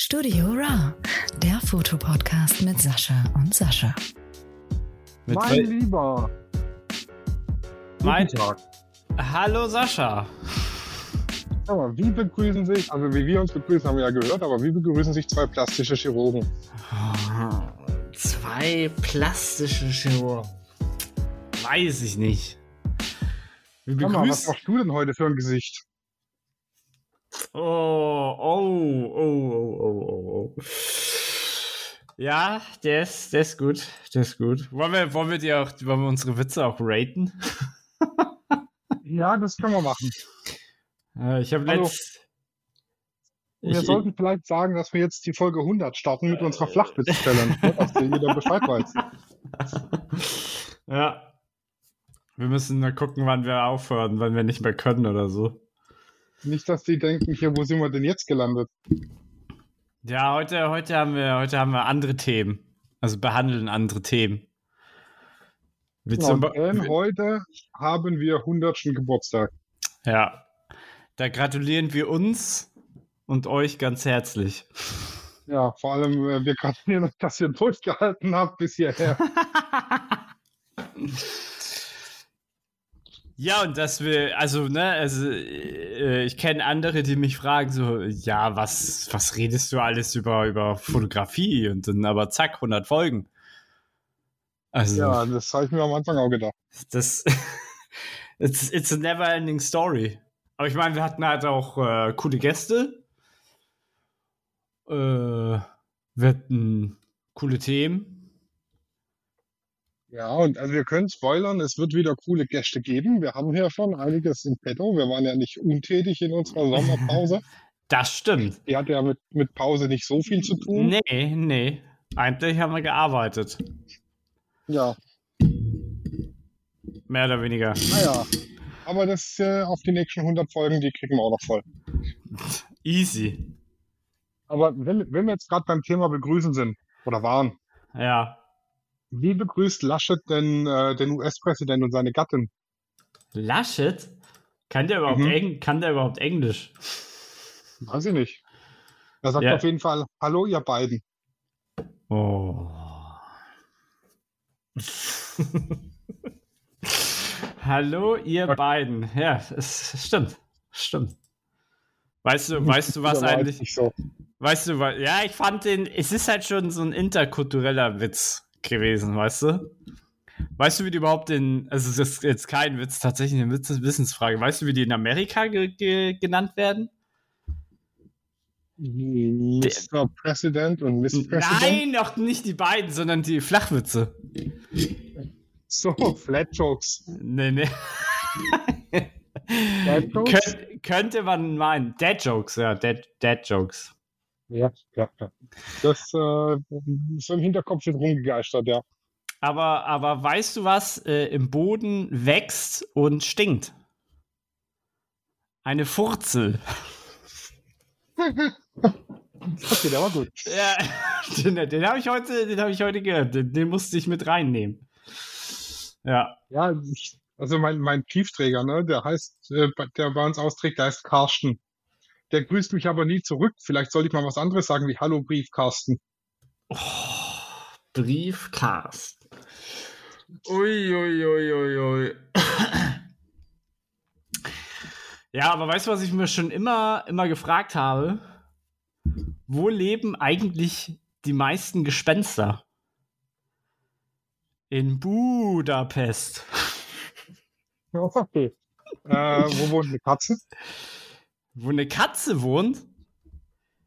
Studio Raw, der Fotopodcast mit Sascha und Sascha. Mit mein Lieber. Mein- Guten Tag. Hallo Sascha. Aber wie begrüßen sich, also wie wir uns begrüßen, haben wir ja gehört, aber wie begrüßen sich zwei plastische Chirurgen? Zwei plastische Chirurgen. Weiß ich nicht. Wir Sag mal, was machst du denn heute für ein Gesicht? Oh, oh, oh, oh, oh, oh, oh. Ja, der ist, der ist gut. Der ist gut. Wollen wir, wollen wir, die auch, wollen wir unsere Witze auch raten? Ja, das können wir machen. Äh, ich habe Hallo. letzt. Wir Ich, sollten vielleicht sagen, dass wir jetzt die Folge 100 starten mit unserer Flachwitz-Challenge, ne, dass jeder Bescheid weiß. ja. Wir müssen mal gucken, wann wir aufhören, wann wir nicht mehr können oder so. Nicht, dass die denken, hier, wo sind wir denn jetzt gelandet? Ja, heute, heute, haben wir, heute haben wir andere Themen. Also behandeln andere Themen. Wie zum denn heute haben wir 100. Geburtstag. ja. Da gratulieren wir uns und euch ganz herzlich. Ja, vor allem, äh, wir gratulieren euch, dass ihr durchgehalten habt bis hierher. Ja, und dass wir, also, ne, also, äh, ich kenne andere, die mich fragen, so, ja, was, was redest du alles über, über Fotografie? Und dann aber zack, 100 Folgen. Also, Ja, das habe ich mir am Anfang auch gedacht. das, it's, it's a never ending story. Aber ich meine, wir hatten halt auch äh, coole Gäste. Äh, wir hatten coole Themen. Ja, und also wir können spoilern, es wird wieder coole Gäste geben. Wir haben hier schon einiges im Petto. Wir waren ja nicht untätig in unserer Sommerpause. Das stimmt. Die hatte ja mit, mit Pause nicht so viel zu tun. Nee, nee. Eigentlich haben wir gearbeitet. Ja, Mehr oder weniger. naja. Aber das äh, auf die nächsten 100 Folgen, die kriegen wir auch noch voll. Easy. Aber wenn, wenn wir jetzt gerade beim Thema Begrüßen sind oder waren, Ja. Wie begrüßt Laschet denn äh, den US-Präsident und seine Gattin? Laschet? Kann der überhaupt, Mhm. Eng kann der überhaupt Englisch? Weiß ich nicht. Er sagt Ja. auf jeden Fall, hallo ihr beiden. Oh. Hallo, ihr Okay. beiden. Ja, es stimmt. Stimmt. Weißt du, weißt du, was eigentlich. So. Weißt du, ja, ich fand den. Es ist halt schon so ein interkultureller Witz gewesen, weißt du? Weißt du, wie die überhaupt in. Also, das ist jetzt kein Witz, tatsächlich eine Witz Wissensfrage. Weißt du, wie die in Amerika ge ge genannt werden? Mr. President und Miss President. Nein, noch nicht die beiden, sondern die Flachwitze. So, Flat Jokes. Nee, nee. Kön könnte man meinen. Dad Jokes, ja, Dad, Dad Jokes. Ja, ja, ja. Das äh, so im Hinterkopf wird rumgegeistert, ja. Aber, aber weißt du, was äh, im Boden wächst und stinkt? Eine Furzel. Okay, der war gut. Ja, den, den habe ich heute, den habe ich heute gehört. Den, den musste ich mit reinnehmen. Ja. Ja, also mein, mein Briefträger, ne, der heißt, äh, der bei uns austrägt, der heißt Carsten. Der grüßt mich aber nie zurück. Vielleicht sollte ich mal was anderes sagen wie Hallo Brief, Carsten. Oh, Briefcast. Ui, ui, ui, ui, ui. Ja, aber weißt du, was ich mir schon immer, immer gefragt habe? Wo leben eigentlich die meisten Gespenster? In Budapest. Okay. äh, wo wohnt eine Katze? Wo eine Katze wohnt?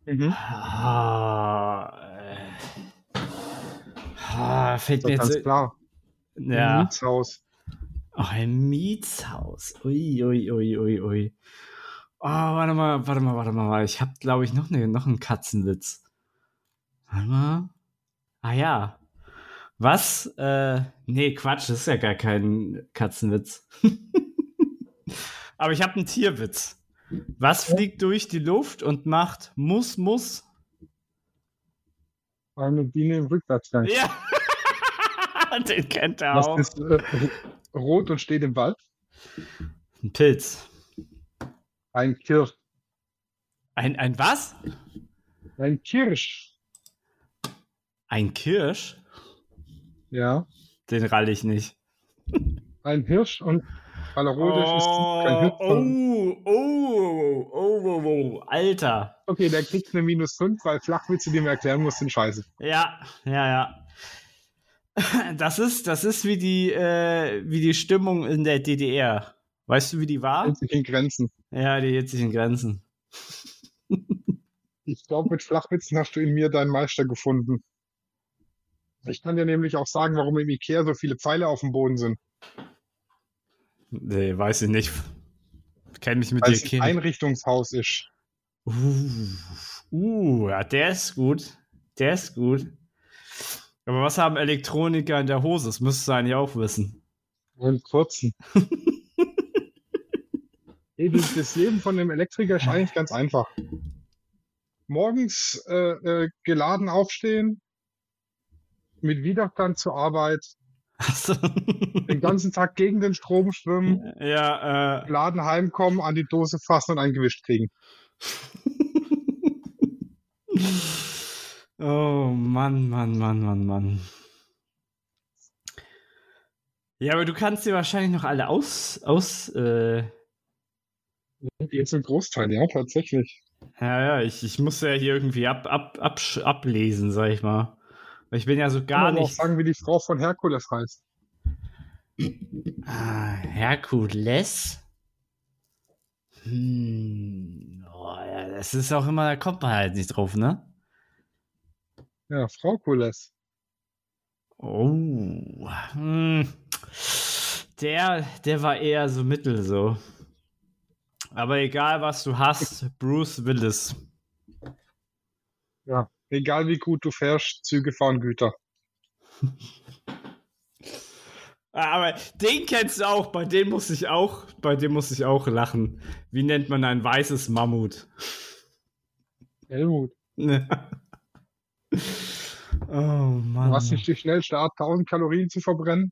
Mhm. Ah, äh, ah, fällt Das mir jetzt. klar. Ein Ja. Mietshaus. Ach, ein Mietshaus. Ui, ui, ui, ui, ui. Oh, warte mal, warte mal, warte mal. Ich habe, glaube ich, noch, ne, noch einen Katzenwitz. Warte mal. Ah ja. Was? Äh, nee, Quatsch, das ist ja gar kein Katzenwitz. Aber ich habe einen Tierwitz. Was fliegt durch die Luft und macht Muss, Muss? Eine Biene im Rückwärtsgang. Ja. Den kennt er Was auch. ist äh, rot und steht im Wald? Ein Pilz. Ein Kirsch. Ein, ein was? Ein Kirsch. Ein Kirsch? Ja. Den rall ich nicht. Ein Hirsch und er rot ist, Oh, kein Hirsch. oh, oh, oh, oh, oh, Alter. Okay, der kriegt eine minus 5, weil Flachwitze, die man erklären muss, sind scheiße. Ja, ja, ja. Das ist, das ist wie die, äh, wie die Stimmung in der DDR. Weißt du, wie die war? Sich in Grenzen. Ja, die in Grenzen. Ich glaube, mit Flachwitzen hast du in mir deinen Meister gefunden. Ich kann dir nämlich auch sagen, warum im Ikea so viele Pfeile auf dem Boden sind. Nee, weiß ich nicht. Kenn mich mit Weil dir ein. Einrichtungshaus ist. Uh, uh, ja, der ist gut. Der ist gut. Aber was haben Elektroniker in der Hose? Das müsstest du eigentlich auch wissen. Und kurzen. Das das Leben von einem Elektriker ist eigentlich ganz einfach. Morgens äh, äh, geladen aufstehen, mit Widerstand zur Arbeit, Achso. den ganzen Tag gegen den Strom schwimmen, ja, äh. geladen heimkommen, an die Dose fassen und ein Gewicht kriegen. oh Mann, Mann, Mann, Mann, Mann. Ja, aber du kannst dir wahrscheinlich noch alle aus, aus, äh, Jetzt ein Großteil, ja, tatsächlich. ja, ja, ich, ich muss ja hier irgendwie ab, ab, ab, ablesen, sag ich mal. Ich bin ja so gar Kann man auch nicht. sagen, wie die Frau von Herkules heißt. Ah, Herkules? Hm, oh, ja, das ist auch immer, da kommt man halt nicht drauf, ne? Ja, Frau Kules. Oh, hm. Der, der war eher so mittel so. Aber egal, was du hast, Bruce Willis. Ja. Egal wie gut du fährst, Züge fahren Güter. Aber den kennst du auch, bei dem muss ich auch, bei dem muss ich auch lachen. Wie nennt man ein weißes Mammut? Helmut. Ne. oh Mann. Du hast nicht die schnellste Art, 1000 Kalorien zu verbrennen.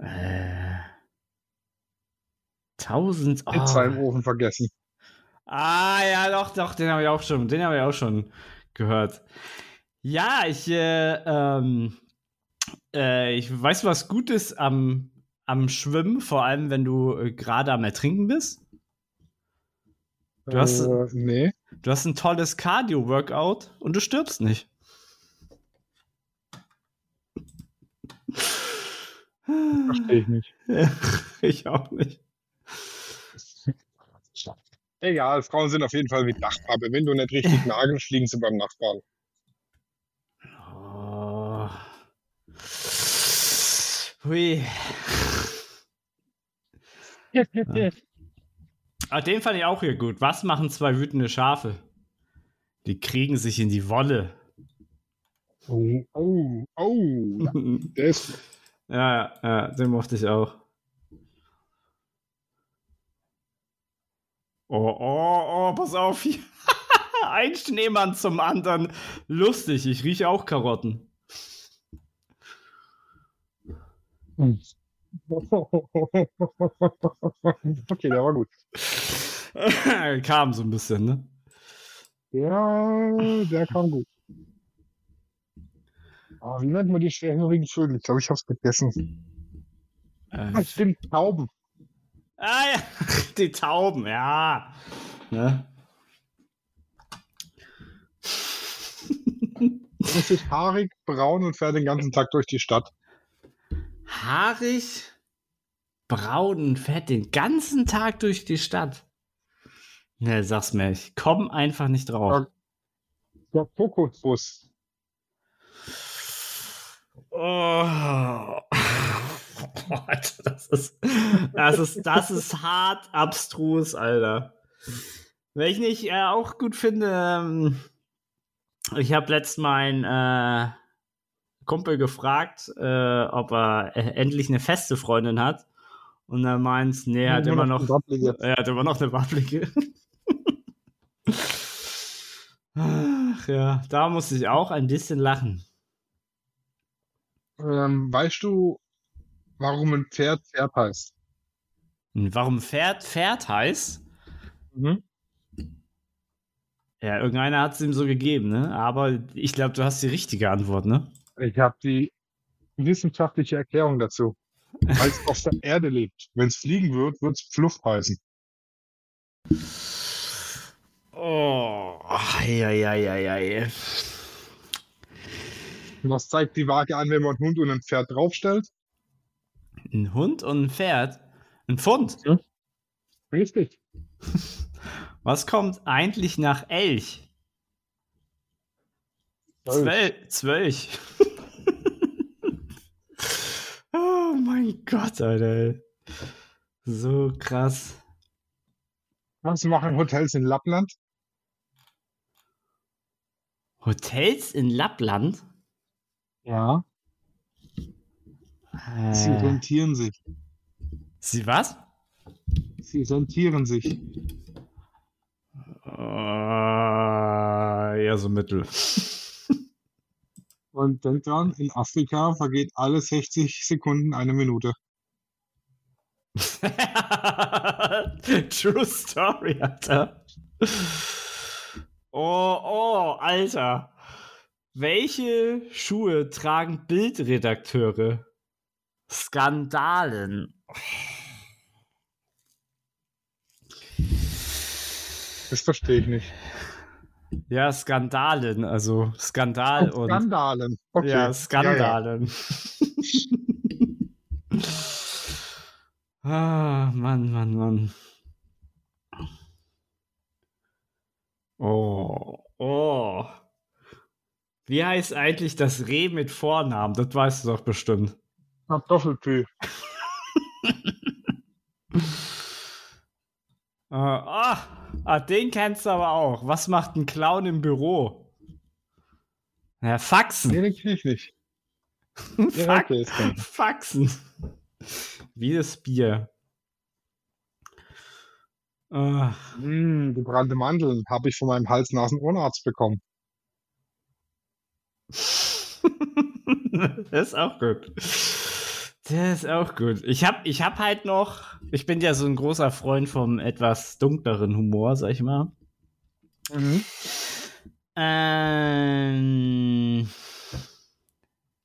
Äh, 1000. Pizza im Oh. Ofen vergessen. Ah, ja, doch, doch, den habe ich auch schon, den habe ich auch schon gehört. Ja, ich, äh, ähm, äh, ich weiß was Gutes am, am Schwimmen, vor allem wenn du äh, gerade am Ertrinken bist. Du hast- äh, nee. Du hast ein tolles Cardio-Workout und du stirbst nicht. Verstehe ich nicht. ich auch nicht. Egal, Frauen sind auf jeden Fall wie Dachpappe. Wenn du nicht richtig nagelst, fliegen sie beim Nachbarn. Oh. Hui. Ah, den fand ich auch hier gut. Was machen zwei wütende Schafe? Die kriegen sich in die Wolle. Oh, oh, oh. ja, ist ja, ja, den mochte ich auch. Oh, oh, oh, pass auf. hier. Ein Schneemann zum anderen. Lustig, ich rieche auch Karotten. Okay, der war gut. Kam so ein bisschen, ne? Ja, der kam gut. Ah, wie nennt man die schwerhörigen Vögel? Ich glaube, ich habe es vergessen. Äh, Ah, stimmt, Tauben. Ah ja, die Tauben, ja. Ne? Das ist haarig, braun und fährt den ganzen Tag durch die Stadt. Haarig, braun und fährt den ganzen Tag durch die Stadt. Ne, sag's mir, ich komm einfach nicht drauf. Der Kokosbus. Oh. Alter, das ist, das ist, das ist hart abstrus, Alter. Wenn ich nicht äh, auch gut finde, ähm, ich habe letztens meinen äh, Kumpel gefragt, äh, ob er äh, endlich eine feste Freundin hat. Und er meint, nee, er hat immer noch, Wabbelige. er hat immer noch eine wabbelige. Ach ja, da muss ich auch ein bisschen lachen. Ähm, weißt du, warum ein Pferd Pferd heißt? Und warum Pferd Pferd heißt? Mhm. Ja, irgendeiner hat es ihm so gegeben, ne? Aber ich glaube, du hast die richtige Antwort, ne? Ich habe die wissenschaftliche Erklärung dazu. Weil es auf der Erde lebt. Wenn es fliegen wird, wird es Fluff heißen. Oh, ja, ja, ja, ja, ja. Was zeigt die Waage an, wenn man einen Hund und ein Pferd draufstellt? Ein Hund und ein Pferd? Ein Pfund? Richtig. Was kommt eigentlich nach Elch? Zwölf. Zwölf. oh mein Gott, Alter. So krass. Was machen Hotels in Lappland? Hotels in Lappland? Ja. Sie Äh, rentieren sich. sie was? Sie rentieren sich. Äh, ja, so mittel. Und denk dran, in Afrika vergeht alle 60 Sekunden eine Minute. True Story, Alter. Oh, oh, Alter. Welche Schuhe tragen Bildredakteure? Skandalen. Das verstehe ich nicht. Ja, Skandalen, also Skandal Oh, und. Skandalen. Okay. Ja, Ja, Skandalen. ah, Mann, Mann, Mann. Oh, oh. Wie heißt eigentlich das Reh mit Vornamen? Das weißt du doch bestimmt. Kartoffelpü. Äh, ah, ah, den kennst du aber auch. Was macht ein Clown im Büro? Ja, Faxen. Nee, den kenn ich nicht. Fax. Faxen. Wie das Bier. Ah, Mm, gebrannte Mandeln habe ich von meinem Hals-Nasen-Ohrenarzt bekommen. das ist auch gut. Das ist auch gut. Ich hab, ich hab halt noch, ich bin ja so ein großer Freund vom etwas dunkleren Humor, sag ich mal. Mhm. Ähm,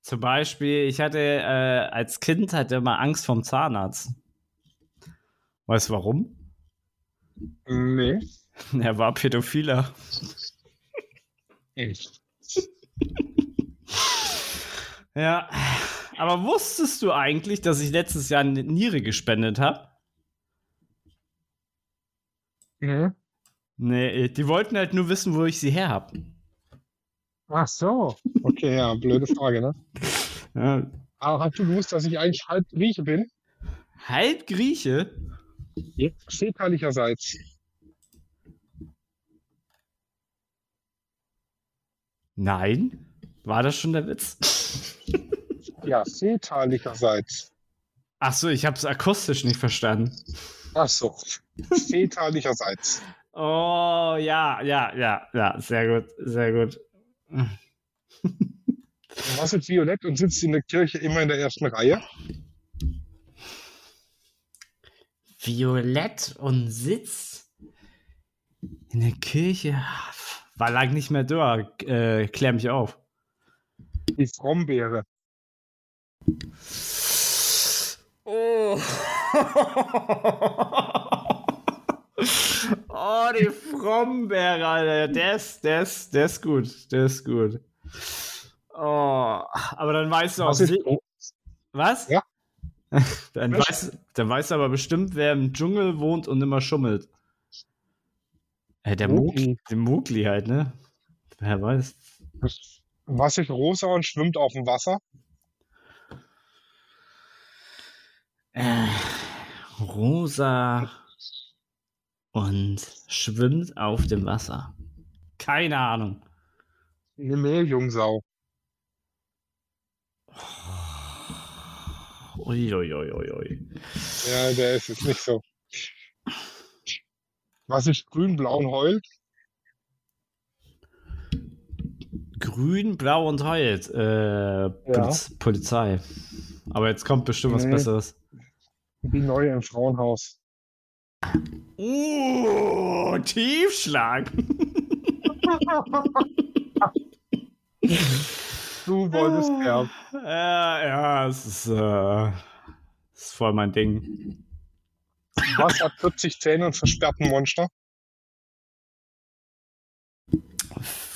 zum Beispiel, ich hatte äh, als Kind hatte immer Angst vom Zahnarzt. Weißt du warum? Nee. Er war Pädophiler. Echt? Ja. Aber wusstest du eigentlich, dass ich letztes Jahr eine Niere gespendet habe? Mhm. Nee, die wollten halt nur wissen, wo ich sie her habe. Ach so. Okay, ja, blöde Frage, ne? Ja. Aber hast du gewusst, dass ich eigentlich halb Grieche bin? Halb Grieche? Ja. Väterlicherseits. Nein. War das schon der Witz? Ja, väterlicherseits. Ach so, ich habe es akustisch nicht verstanden. Ach so. Väterlicherseits. Oh, ja, ja, ja, ja, sehr gut, sehr gut. Du warst jetzt violett und sitzt in der Kirche immer in der ersten Reihe. Violett und Sitz in der Kirche. War lang nicht mehr da. Äh, klär mich auf. Die Frombeere. Oh. oh, die Frombeere, Alter. Der ist, der ist, der ist gut. Der ist gut. Oh, aber dann weißt du auch. Was ist, Was? Ja. Dann weißt, dann weißt du aber bestimmt, wer im Dschungel wohnt und immer schummelt. Äh, der. Mowgli. Der Mowgli halt, ne? Wer weiß. was ist rosa und schwimmt auf dem Wasser? Äh, rosa und schwimmt auf dem Wasser. Keine Ahnung. Eine Meerjungsau. Uiuiuiui. Ja, der ist jetzt nicht so. Was ist grün, blau und heult? Grün, blau und heult. Äh, Poliz Polizei. Aber jetzt kommt bestimmt was Nee. Besseres. Die neue im Frauenhaus. Uh, Tiefschlag. Du wolltest gern. Ja, ja, es ist, äh, ist voll mein Ding. Was hat 40 Zähne und versperrt ein Monster?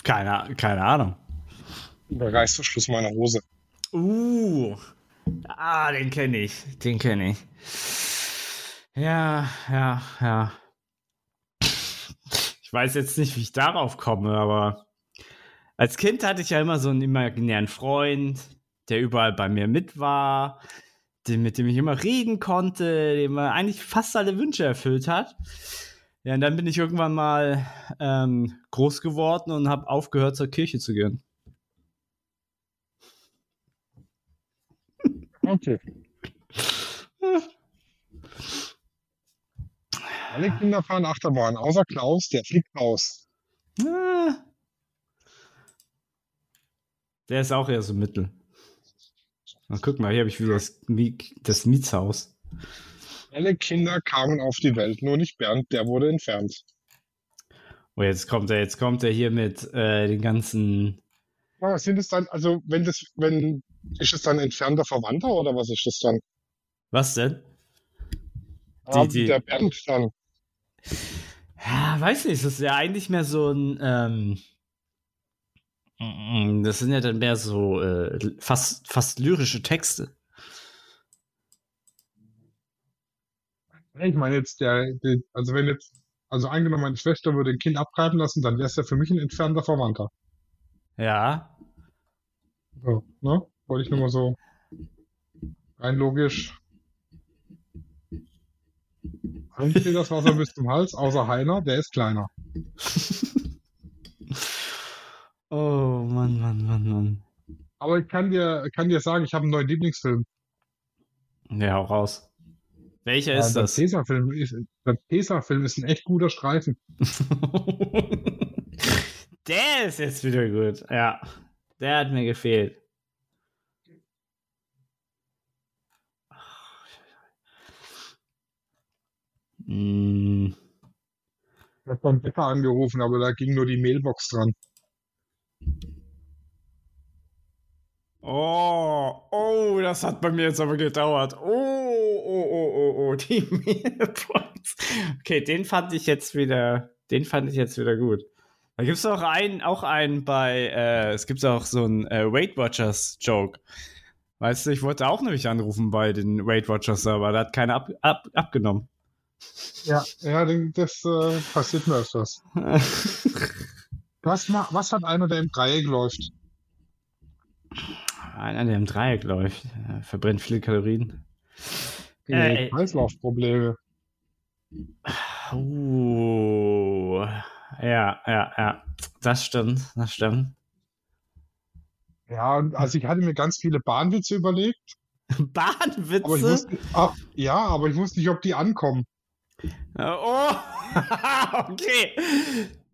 Keine, keine Ahnung. Der Reißverschluss meiner Hose. Uh. Ah, den kenne ich. Den kenne ich. Ja, ja, ja. Ich weiß jetzt nicht, wie ich darauf komme, aber als Kind hatte ich ja immer so einen imaginären Freund, der überall bei mir mit war, den, mit dem ich immer reden konnte, dem mir eigentlich fast alle Wünsche erfüllt hat. Ja, und dann bin ich irgendwann mal ähm, groß geworden und habe aufgehört, zur Kirche zu gehen. Okay. Alle Kinder fahren Achterbahn, außer Klaus, der fliegt raus. Ah. Der ist auch eher so mittel. Na, guck mal, hier habe ich wieder das, das Mietshaus. Alle Kinder kamen auf die Welt, nur nicht Bernd, der wurde entfernt. Oh, jetzt kommt er, jetzt kommt er hier mit äh, den ganzen. Aber sind es dann, also wenn das, wenn, ist es dann entfernter Verwandter oder was ist das dann? Was denn? Ah, die- der Bernd dann. Ja, weiß nicht, das ist ja eigentlich mehr so ein. Ähm, mm, das sind ja dann mehr so äh, fast, fast lyrische Texte. Ich meine jetzt, der, der, also wenn jetzt, also angenommen, meine Schwester würde ein Kind abtreiben lassen, dann wäre es ja für mich ein entfernter Verwandter. Ja. So, ne? Wollte ich nur mal so rein logisch. Allen steht das Wasser bis zum Hals, außer Heiner, der ist kleiner. Oh, Mann, Mann, Mann, Mann. Aber ich kann dir, kann dir sagen, ich habe einen neuen Lieblingsfilm. Ja, hau raus. Welcher Ja, ist der das? Tesafilm ist, der Tesafilm ist ein echt guter Streifen. der ist jetzt wieder gut. Ja. Der hat mir gefehlt. Hm, Ich habe beim Bäcker angerufen, aber da ging nur die Mailbox dran. Oh, oh, das hat bei mir jetzt aber gedauert. Oh, oh, oh, oh, oh, die Mailbox. Okay, den fand ich jetzt wieder, den fand ich jetzt wieder gut. Da gibt es auch einen, auch einen bei, äh, es gibt auch so einen äh, Weight Watchers Joke. Weißt du, ich wollte auch nämlich anrufen bei den Weight Watchers, aber da hat keiner ab, ab, abgenommen. Ja, ja, das äh, passiert mir öfters. Was, was hat einer, der im Dreieck läuft? Einer, der im Dreieck läuft, äh, verbrennt viele Kalorien. Äh, Kreislaufprobleme. Uh, ja, ja, ja. Das stimmt, das stimmt. Ja, also ich hatte mir ganz viele Bahnwitze überlegt, Bahnwitze? aber wusste, ach, ja, aber ich wusste nicht, ob die ankommen. Oh, okay.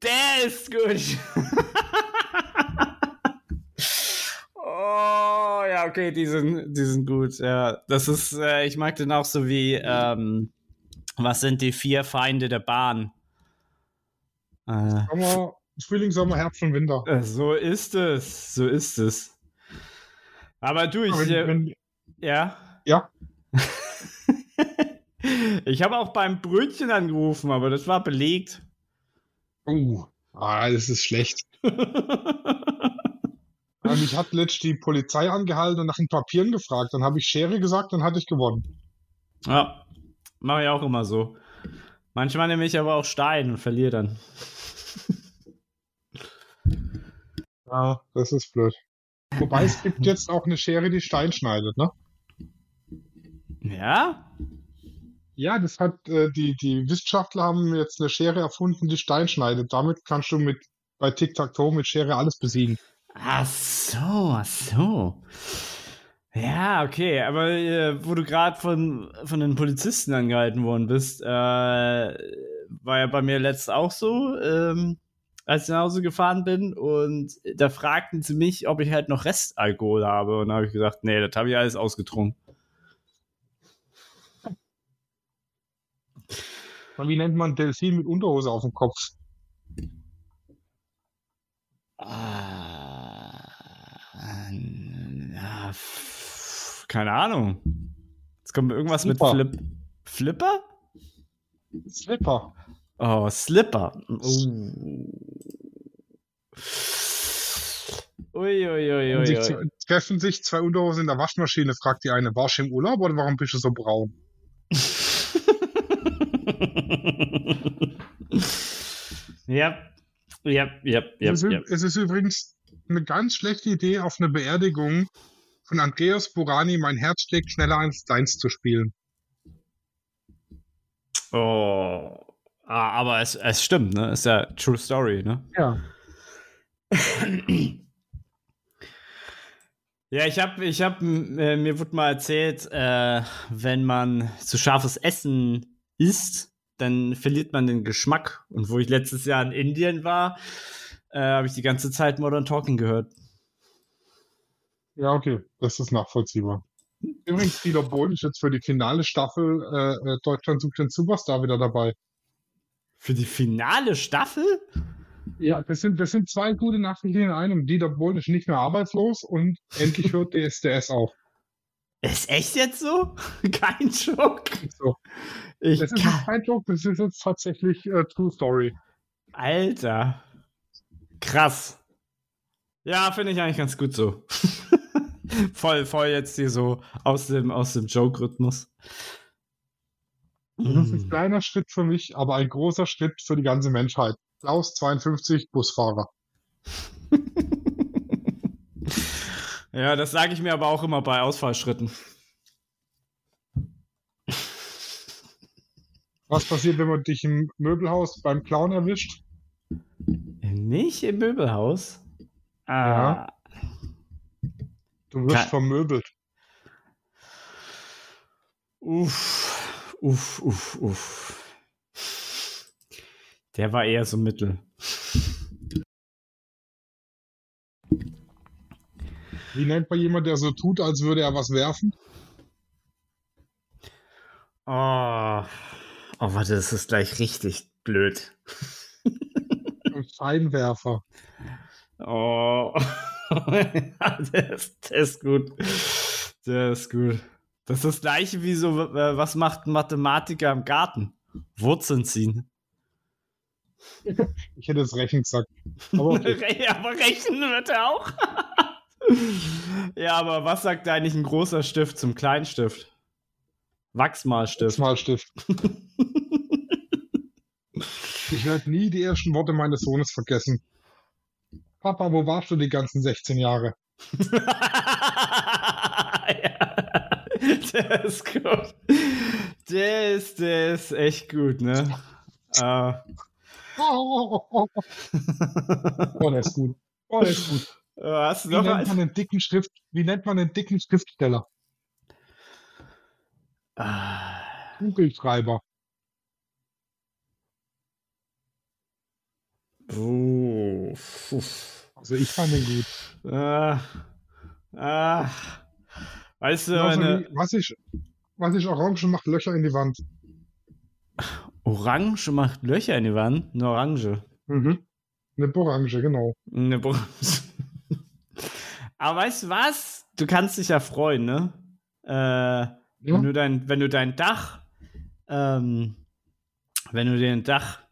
Der ist gut. oh, ja, okay, die sind, die sind gut. Ja, das ist, äh, ich mag den auch so wie, ähm, was sind die vier Feinde der Bahn? Äh, Sommer, Frühling, Sommer, Herbst und Winter. äh, so ist es, so ist es. Aber du, ich, Wenn, äh, wenn, ja. ja, ich habe auch beim Brötchen angerufen, aber das war belegt. uh, ah, das ist schlecht. Und mich hat letztlich die Polizei angehalten und nach den Papieren gefragt. Dann habe ich Schere gesagt, dann hatte ich gewonnen. ja, mache ich auch immer so. Manchmal nehme ich aber auch Stein und verliere dann. Ja, das ist blöd. Wobei es gibt jetzt auch eine Schere, die Stein schneidet, ne? Ja? Ja, das hat äh, die, die Wissenschaftler haben jetzt eine Schere erfunden, die Stein schneidet. Damit kannst du mit bei Tic-Tac-Toe mit Schere alles besiegen. Ach so, ach so. Ja, okay, aber äh, wo du gerade von, von den Polizisten angehalten worden bist, äh, war ja bei mir letztens auch so, ähm, als ich nach Hause gefahren bin und da fragten sie mich, ob ich halt noch Restalkohol habe und da habe ich gesagt, nee, das habe ich alles ausgetrunken. Und wie nennt man Delfin mit Unterhose auf dem Kopf? Ah, na, keine Ahnung. Jetzt kommt irgendwas Slipper. mit Flip. Flipper? Slipper. Oh, Slipper. Oh. Ui, ui, ui, sich, treffen sich zwei Unterhosen in der Waschmaschine, fragt die eine, warst du im Urlaub oder warum bist du so braun? ja, ja, ja, ja, es ist übrigens eine ganz schlechte Idee, auf eine Beerdigung von Andreas Burani Mein Herz schlägt schneller als deins zu spielen. Oh. Ah, aber es, es stimmt, ne? Ist ja True Story, ne? Ja. Ja, ich habe, ich hab, äh, mir wurde mal erzählt, äh, wenn man zu scharfes Essen isst, dann verliert man den Geschmack. Und wo ich letztes Jahr in Indien war, äh, habe ich die ganze Zeit Modern Talking gehört. Ja, okay, das ist nachvollziehbar. Übrigens, Dieter Bohlen ist jetzt für die finale Staffel äh, äh, Deutschland sucht den Superstar wieder dabei. Für die finale Staffel? Ja, das sind, das sind zwei gute Nachrichten in einem. Dieter Bohlen ist nicht mehr arbeitslos und endlich hört DSDS auf. Ist echt jetzt so? Kein Schock. So. Ich Das ist kann, kein Joke, das ist jetzt tatsächlich äh, True Story. Alter. Krass. Ja, finde ich eigentlich ganz gut so. voll, voll jetzt hier so aus dem, aus dem Joke-Rhythmus. Das ist ein kleiner Schritt für mich, aber ein großer Schritt für die ganze Menschheit. Klaus 52, Busfahrer. Ja, das sage ich mir aber auch immer bei Ausfallschritten. Was passiert, wenn man dich im Möbelhaus beim Clown erwischt? Nicht im Möbelhaus? Ah, Ja. Du wirst Kein- vermöbelt. Uff, uff, uff, uff. Der war eher so mittel. Wie nennt man jemand, der so tut, als würde er was werfen? Oh, oh warte, das ist gleich richtig blöd. Ein Scheinwerfer. Oh, der, ist, der ist gut. Der ist gut. Das ist das gleiche wie so, äh, was macht ein Mathematiker im Garten? Wurzeln ziehen. Ich hätte es Rechen gesagt. Aber okay. Aber rechnen wird er auch. ja, aber was sagt eigentlich ein großer Stift zum kleinen Stift? Wachsmalstift. Malstift. Ich werde nie die ersten Worte meines Sohnes vergessen. Papa, wo warst du die ganzen 16 Jahre? ja, der ist gut. Der ist, der ist echt gut, ne? Äh, Oh, oh, oh, oh, der ist gut. Oh, der ist gut. hast du Wie noch nennt man einen dicken Schrift? Wie nennt man einen dicken Schriftsteller? Ah, Kugelschreiber. Uh, uff. Also ich fand den gut. Ah, ah. Weißt du, Genauso eine wie, was ich, was ich orange macht Löcher in die Wand. Orange macht Löcher in die Wand? Eine Orange. Mhm. Eine Orange, genau. Eine Orange. Aber weißt du was? Du kannst dich ja freuen, ne? Äh, Ja? wenn, du dein, wenn du dein Dach, ähm, wenn du den Dach.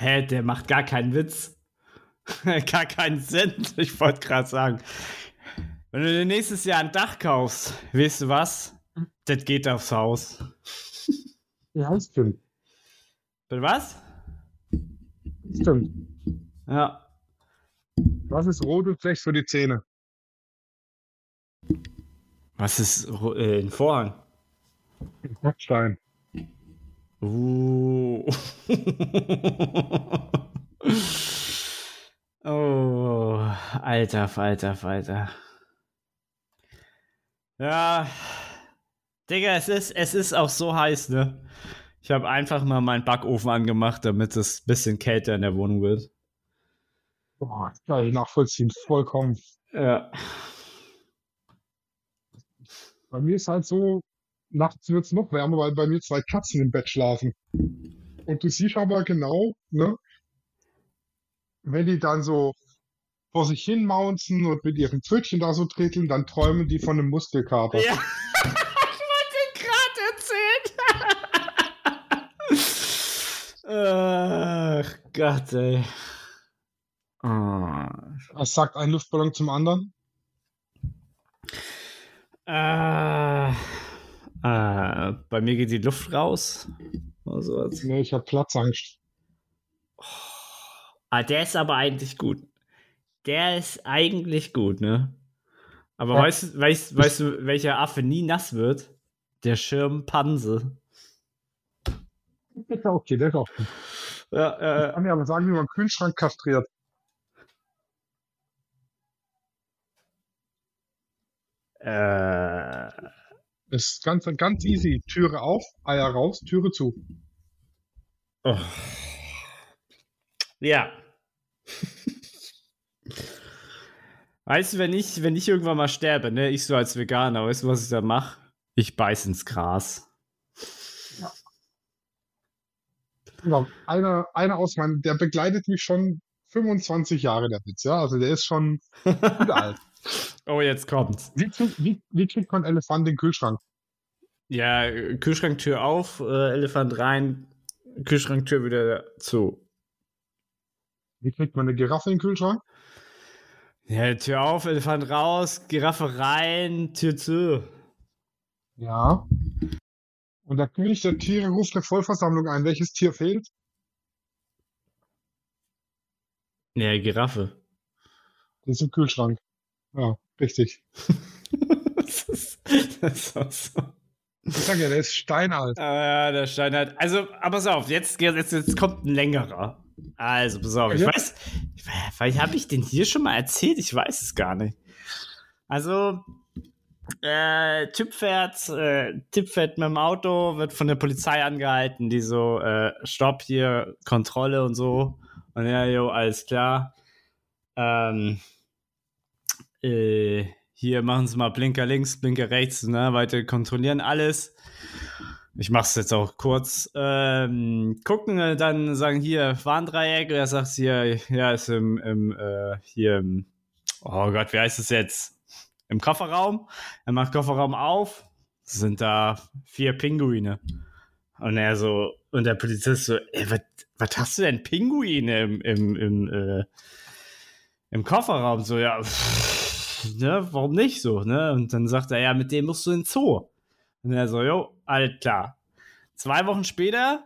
Hä, der macht gar keinen Witz. gar keinen Sinn. Ich wollte gerade sagen. Wenn du dir nächstes Jahr ein Dach kaufst, weißt du was? Das geht aufs Haus. Ja, stimmt. Bitte was? Stimmt. Ja. Was ist rot und schlecht für die Zähne? Was ist äh, ein Vorhang? Backstein. Uh. oh, alter, alter, alter. Ja, Digga, es ist, es ist auch so heiß, ne? Ich habe einfach mal meinen Backofen angemacht, damit es ein bisschen kälter in der Wohnung wird. Boah, kann ich nachvollziehen. Vollkommen. Ja. Bei mir ist halt so, nachts wird es noch wärmer, weil bei mir zwei Katzen im Bett schlafen. Und du siehst aber genau, ne, wenn die dann so vor sich hin maunzen und mit ihren Pfötchen da so treten, dann träumen die von einem Muskelkater. Ja, ich wollte gerade erzählen. Ach Gott, ey. Oh. Was sagt ein Luftballon zum anderen? Äh, äh, bei mir geht die Luft raus. Sowas. Nee, ich habe Platzangst. Ah, der ist aber eigentlich gut. Der ist eigentlich gut, ne? Aber Ja. weißt, du- weißt, weißt du, welcher Affe nie nass wird? Der Schirmpanse. Der ist okay, der ist auch gut. Ja, Ich kann mir aber sagen, wie man einen Kühlschrank kastriert. äh, äh, Ist ganz, ganz easy. Türe auf, Eier raus, Türe zu. oh. Ja. Weißt du, wenn ich, wenn ich irgendwann mal sterbe, ne, ich so als Veganer, weißt du, was ich da mache? Ich beiß ins Gras. Genau. Einer, einer aus meinem, der begleitet mich schon 25 Jahre, der Witz, ja. Also der ist schon gut alt. Oh, jetzt kommt's. Wie, wie, wie kriegt man Elefant in den Kühlschrank? Ja, Kühlschranktür auf, äh, Elefant rein, Kühlschranktür wieder zu. Wie kriegt man eine Giraffe in den Kühlschrank? Ja, Tür auf, Elefant raus, Giraffe rein, Tür zu. Ja. Und der König der Tiere ruft eine Vollversammlung ein. Welches Tier fehlt? Ja, Giraffe. Das ist im Kühlschrank. Ja, richtig. das, ist, das ist so. Ich sag ja, der ist steinalt. Ah, ja, der Stein hat. Also, aber pass auf, jetzt, jetzt, jetzt kommt ein längerer. Also, pass auf, ich Ja. weiß, ich, vielleicht habe ich den hier schon mal erzählt, ich weiß es gar nicht. Also, äh, Typ fährt, äh, Typ fährt mit dem Auto, wird von der Polizei angehalten, die so, äh, Stopp hier, Kontrolle und so. Und ja, jo, alles klar. Ähm, äh, hier machen Sie mal Blinker links, Blinker rechts, ne, weiter kontrollieren alles. Ich mach's jetzt auch kurz. Ähm, gucken, äh, dann sagen hier Warndreieck, er sagt hier, ja, ist im, im äh, hier im, oh Gott, wie heißt es jetzt? Im Kofferraum. Er macht Kofferraum auf, sind da vier Pinguine. Und er so, und der Polizist so, ey, was, was hast du denn Pinguine im, im, im, äh, im Kofferraum? So, ja, pff, ne, warum nicht so, ne? Und dann sagt er, ja, mit dem musst du in den Zoo. Und er so, jo, alles klar. Zwei Wochen später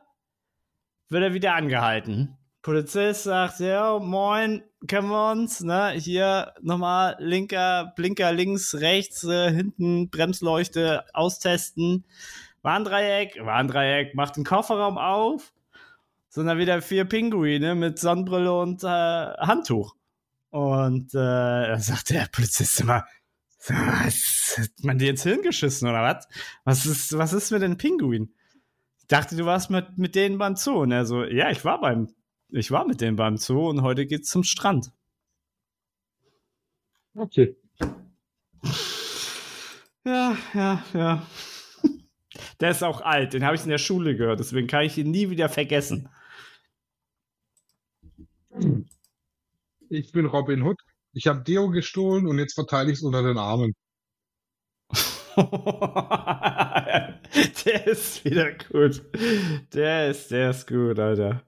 wird er wieder angehalten. Polizist sagt, ja, moin, kennen wir uns, ne? Hier nochmal linker, Blinker links, rechts, äh, hinten, Bremsleuchte austesten. Warndreieck, Warndreieck, macht den Kofferraum auf. Sind da wieder vier Pinguine mit Sonnenbrille und äh, Handtuch. Und äh, da sagt der Polizist immer, was, hat man dir ins Hirn geschissen oder was? Was ist, was ist mit den Pinguinen? Ich dachte, du warst mit, mit denen beim Zoo. Und er so, ja, ich war beim, ich war mit denen beim Zoo und heute geht's zum Strand. Okay. Ja, ja, ja. Der ist auch alt, den habe ich in der Schule gehört, deswegen kann ich ihn nie wieder vergessen. Ich bin Robin Hood. Ich habe Deo gestohlen und jetzt verteile ich es unter den Armen. der ist wieder gut. Der ist, der ist gut, Alter.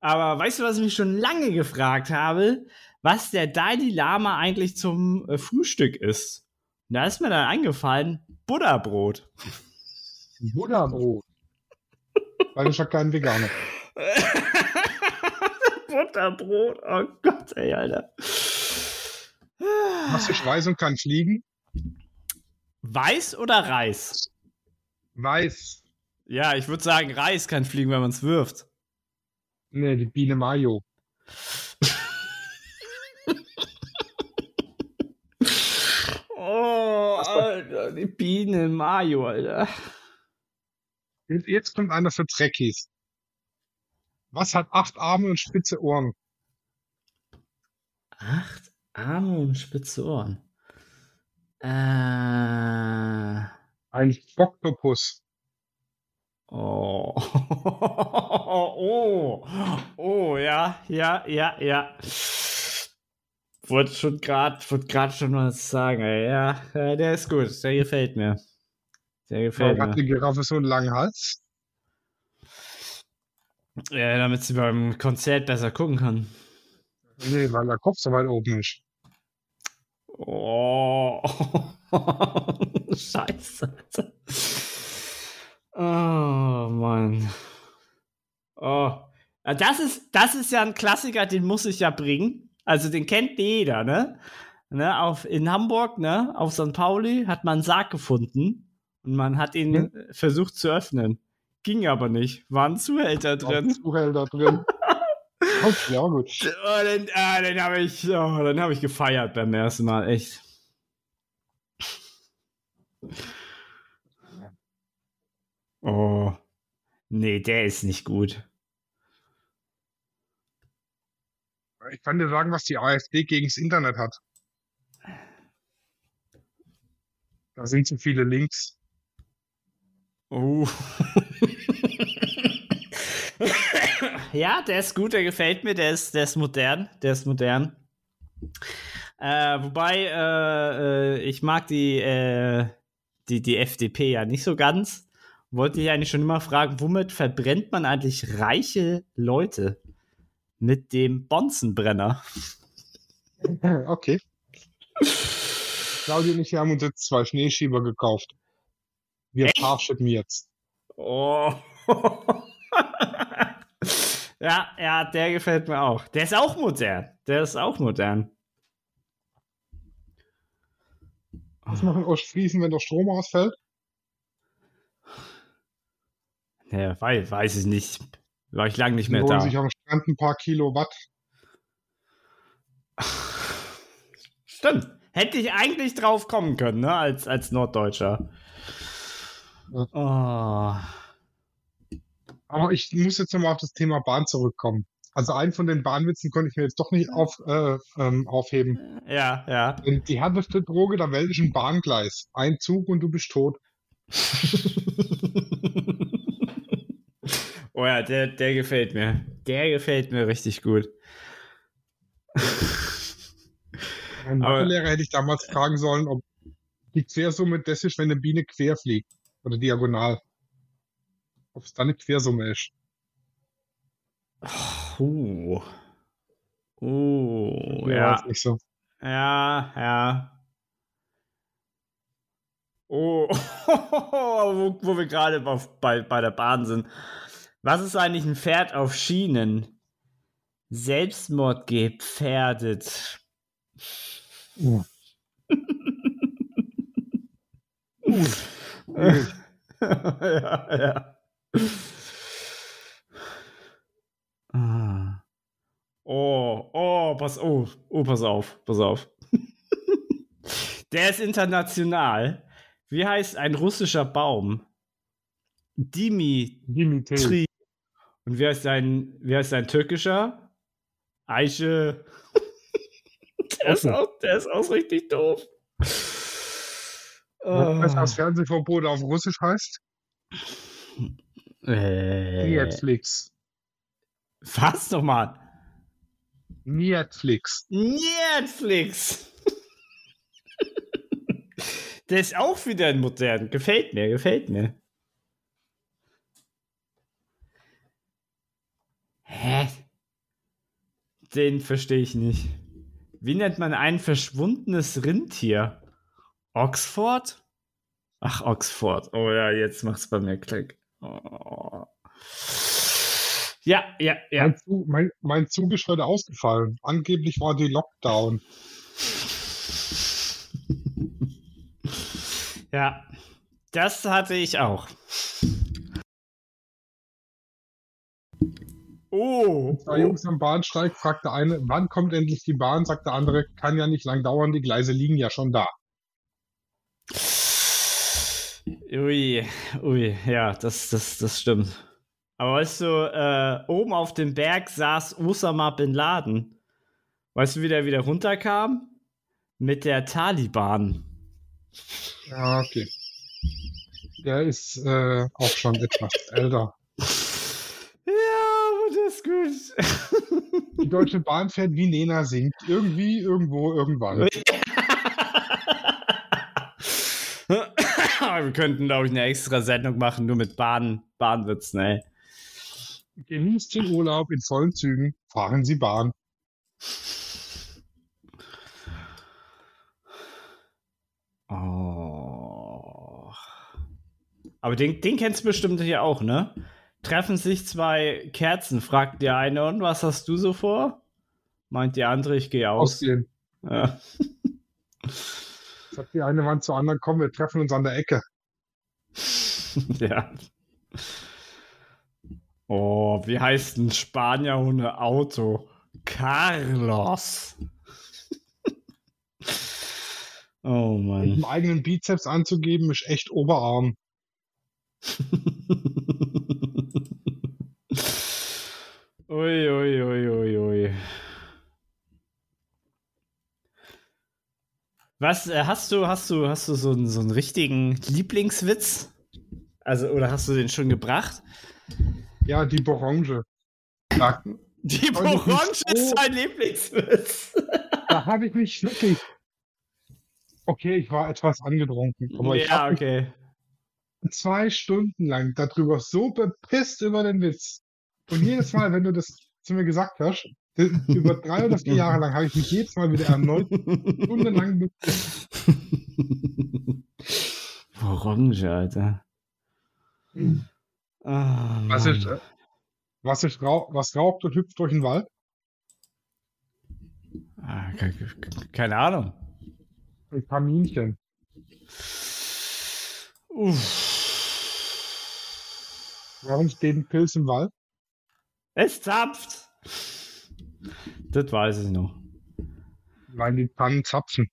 Aber weißt du, was ich mich schon lange gefragt habe? Was der Dalai Lama eigentlich zum äh, Frühstück isst? Und da ist mir dann eingefallen, Butterbrot. Butterbrot. Weil ich ja kein Veganer. Butterbrot, oh Gott, ey, Alter. Was ich weiß und kann fliegen? Weiß oder Reis? Weiß. Ja, ich würde sagen, Reis kann fliegen, wenn man es wirft. Nee, die Biene Mayo. Oh, Alter, die Biene Mayo, Alter. Jetzt, jetzt kommt einer für Trekkies. Was hat acht Arme und spitze Ohren? Acht Arme und spitze Ohren. Äh. Ein Oktopus. Oh. oh. Oh, ja, ja, ja, ja. wollte schon gerade wollt schon was sagen. Ja, der ist gut. Der gefällt mir. Der gefällt Warum mir. hat die Giraffe so einen langen Hals? Ja, damit sie beim Konzert besser gucken kann. Nee, weil der Kopf so weit oben ist. Oh. Scheiße. Oh, Mann. Oh. Das ist, das ist ja ein Klassiker, den muss ich ja bringen. Also den kennt jeder, ne? ne auf, in Hamburg, ne? Auf St. Pauli hat man einen Sarg gefunden und man hat ihn Hm. versucht zu öffnen. Ging aber nicht. War ein Zuhälter drin. Zuhälter drin. Okay, ja, gut. Oh, den ah, den habe ich, oh, den hab ich gefeiert beim ersten Mal, echt. Oh. Nee, der ist nicht gut. Ich kann dir sagen, was die AfD gegen das Internet hat. Da sind zu viele Links. Oh. ja, der ist gut, der gefällt mir, der ist, der ist modern, der ist modern. Äh, wobei, äh, äh, ich mag die, äh, die, die FDP ja nicht so ganz. Wollte ich eigentlich schon immer fragen, womit verbrennt man eigentlich reiche Leute? Mit dem Bonzenbrenner. Okay. Claudia und ich haben uns jetzt zwei Schneeschieber gekauft. Wir parschippen jetzt. Oh. ja, ja, der gefällt mir auch. Der ist auch modern. Der ist auch modern. Was machen Ostfriesen, wenn der Strom ausfällt? Ja, weiß, weiß ich nicht. War ich lange nicht Die mehr holen da. sich am Strand ein paar Kilowatt. Stimmt. Hätte ich eigentlich drauf kommen können, ne? Als, als Norddeutscher. Ja. Oh. Aber ich muss jetzt nochmal auf das Thema Bahn zurückkommen. Also einen von den Bahnwitzen konnte ich mir jetzt doch nicht auf, äh, ähm, aufheben. Ja, ja. Denn die härteste Droge der Welt ist ein Bahngleis. Ein Zug und du bist tot. oh ja, der, der gefällt mir. Der gefällt mir richtig gut. Aber- Mathelehrer hätte ich damals fragen sollen, ob die Quersumme das ist, wenn eine Biene quer fliegt. Oder diagonal. Ob es dann eine Quersumme ist. Uh. Uh, Ja, nicht so. Ja, ja. Oh, wo, wo wir gerade bei, bei der Bahn sind. Was ist eigentlich ein Pferd auf Schienen? Selbstmord gefährdet. Uh. Uh. ja, ja. Ah. Oh, oh, pass, oh, oh, pass auf, pass auf. Der ist international. Wie heißt ein russischer Baum? Dimitri. Dimitri. Und wie heißt ein, wie heißt ein türkischer? Eiche. Der ist, auch, der ist auch richtig doof. Weißt du, Oh. was Fernsehverbot auf Russisch heißt? Äh, Netflix. was nochmal? Netflix. Netflix. Der ist auch wieder ein modern. Gefällt mir, gefällt mir. Hä? Den verstehe ich nicht. Wie nennt man ein verschwundenes Rindtier? Oxford? Ach, Oxford. Oh ja, jetzt macht's bei mir Klick. Oh. Ja, ja, ja. Mein, Zug, mein, mein Zug ist heute ausgefallen. Angeblich war die Lockdown. Ja, das hatte ich auch. Oh, Zwei Jungs am Bahnsteig fragt der eine, wann kommt endlich die Bahn? Sagt der andere, kann ja nicht lang dauern, die Gleise liegen ja schon da. Ui, ui, ja, das, das, das stimmt. Aber weißt du, äh, oben auf dem Berg saß Osama Bin Laden. Weißt du, wie der wieder runterkam? Mit der Taliban. Ja, okay. Der ist äh, auch schon etwas älter. Ja, aber das alles gut. Die Deutsche Bahn fährt wie Nena singt. Irgendwie, irgendwo, irgendwann. Wir könnten, glaube ich, eine extra Sendung machen, nur mit Bahn, Bahnwitzen, ey. Genießt den Urlaub in vollen Zügen. Fahren Sie Bahn. Oh. Aber den, den kennst du bestimmt hier auch, ne? Treffen sich zwei Kerzen, fragt der eine, und was hast du so vor? Meint die andere, ich gehe aus. Ausgehen. Ja. Sagt die eine Wand zur anderen, komm, wir treffen uns an der Ecke. ja. Oh, wie heißt ein Spanier ohne Auto? Carlos. oh Mit Mann. dem eigenen Bizeps anzugeben, ist echt Oberarm. ui, ui, ui, ui, ui. Was äh, hast du, hast du, hast du so einen, so einen richtigen Lieblingswitz? Also, oder hast du den schon gebracht? Ja, die Borange. Da, Die Orange ist so- dein Lieblingswitz. da habe ich mich wirklich. Okay, ich war etwas angetrunken, aber ich ja, habe mich okay. zwei Stunden lang darüber so bepisst über den Witz. Und jedes Mal, wenn du das zu mir gesagt hast, über drei oder vier Jahre lang habe ich mich jedes Mal wieder erneut stundenlang bepisst. Orange, Alter. Ah, Was ist, äh, was ist rau was raucht und hüpft durch den Wald? Ah, ke- ke- keine Ahnung. Ein Kaminchen. Uff. Warum steht ein Pilz im Wald? Es zapft. Das weiß ich noch. Weil die Tannen zapfen.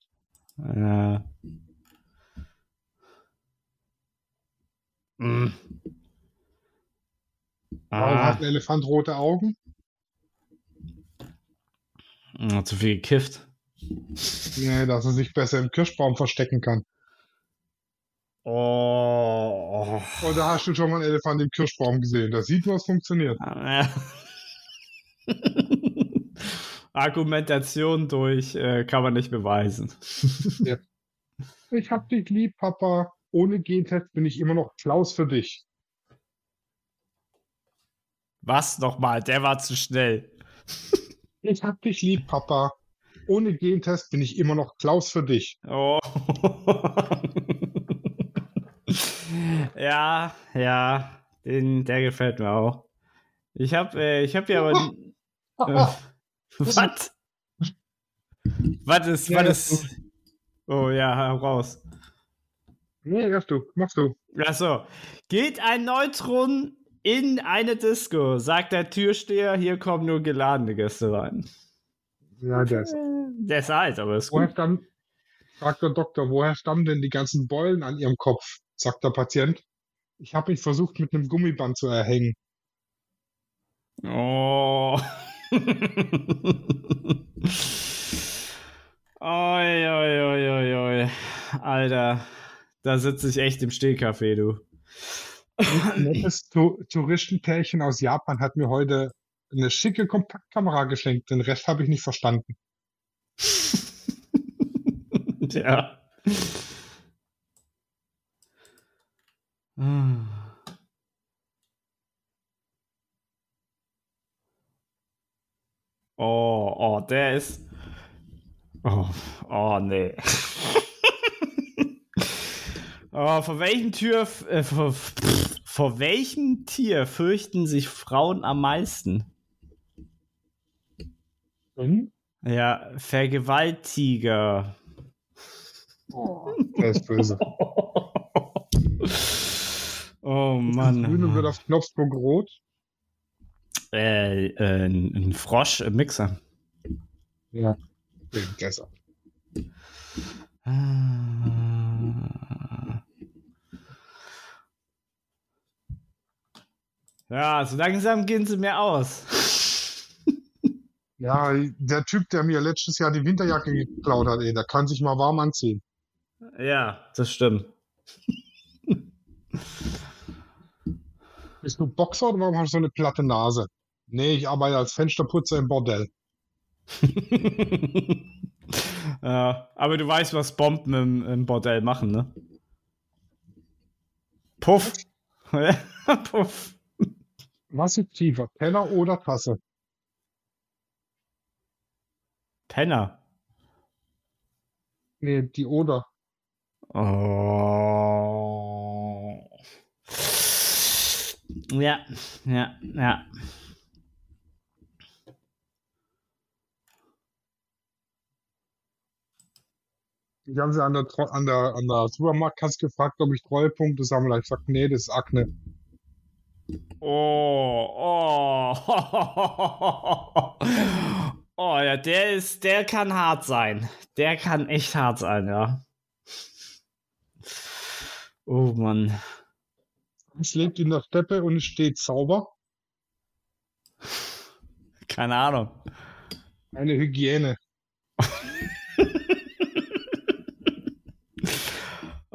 Ja. Mm. Warum hat Ah, ein Elefant rote Augen? mm, zu viel gekifft. Nee, dass er sich besser im Kirschbaum verstecken kann. Oh. Oder hast du schon mal einen Elefant im Kirschbaum gesehen? Da sieht man, es funktioniert. Ja. Argumentation durch äh, kann man nicht beweisen. Ich hab dich lieb, Papa. Ohne Gentest bin ich immer noch Klaus für dich. Was nochmal? Der war zu schnell. Ich hab dich lieb, Papa. Ohne Gentest bin ich immer noch Klaus für dich. Oh. ja, ja, den, der gefällt mir auch. Ich habe äh, ich hab ja aber. Äh, was? Was ist, Ja, was ist. Oh ja, raus. Nee, erst du. Machst du. Achso. Geht ein Neutron in eine Disco, sagt der Türsteher, hier kommen nur geladene Gäste rein. Ja, der ist. Der ist alt, aber ist Woher gut. stammt, fragt der Doktor, woher stammen denn die ganzen Beulen an Ihrem Kopf? Sagt der Patient. Ich habe mich versucht, mit einem Gummiband zu erhängen. Oh. Oi, oi, oi, oi, oi. Alter, da sitze ich echt im Stehkaffee, du. Ein nettes Tu- Touristenpärchen aus Japan hat mir heute eine schicke Kompaktkamera geschenkt. Den Rest habe ich nicht verstanden. ja. Hm. Oh, oh, der ist. Oh, oh nee. oh, vor welchem Tür, äh, vor, pff, vor welchem Tier fürchten sich Frauen am meisten? Hm? Ja, Vergewaltiger. Der ist böse. Oh Das Mann. Grüne wird auf Knopfdruck rot. Äh, äh, ein Frosch im Mixer. Ja. Ist Ah. Ja, so langsam gehen sie mir aus. Ja, der Typ, der mir letztes Jahr die Winterjacke geklaut hat, ey, der kann sich mal warm anziehen. ja, das stimmt. Bist du Boxer oder warum hast du so eine platte Nase? Nee, ich arbeite als Fensterputzer im Bordell. ja, aber du weißt, was Bomben im, im Bordell machen, ne? Puff. Puff. Was ist tiefer, Teller oder Tasse? Penner. Nee, die oder. Oh. Ja, ja, ja. Ich habe sie an der, an der, an der Supermarktkasse gefragt, ob ich Treuepunkte sammle. Ich sag, nee, das ist Akne. Oh, oh. Oh, ja, der ist, der kann hart sein. Der kann echt hart sein, ja. Oh Mann. Es lebt in der Steppe und es steht sauber. Keine Ahnung. Eine Hygiene.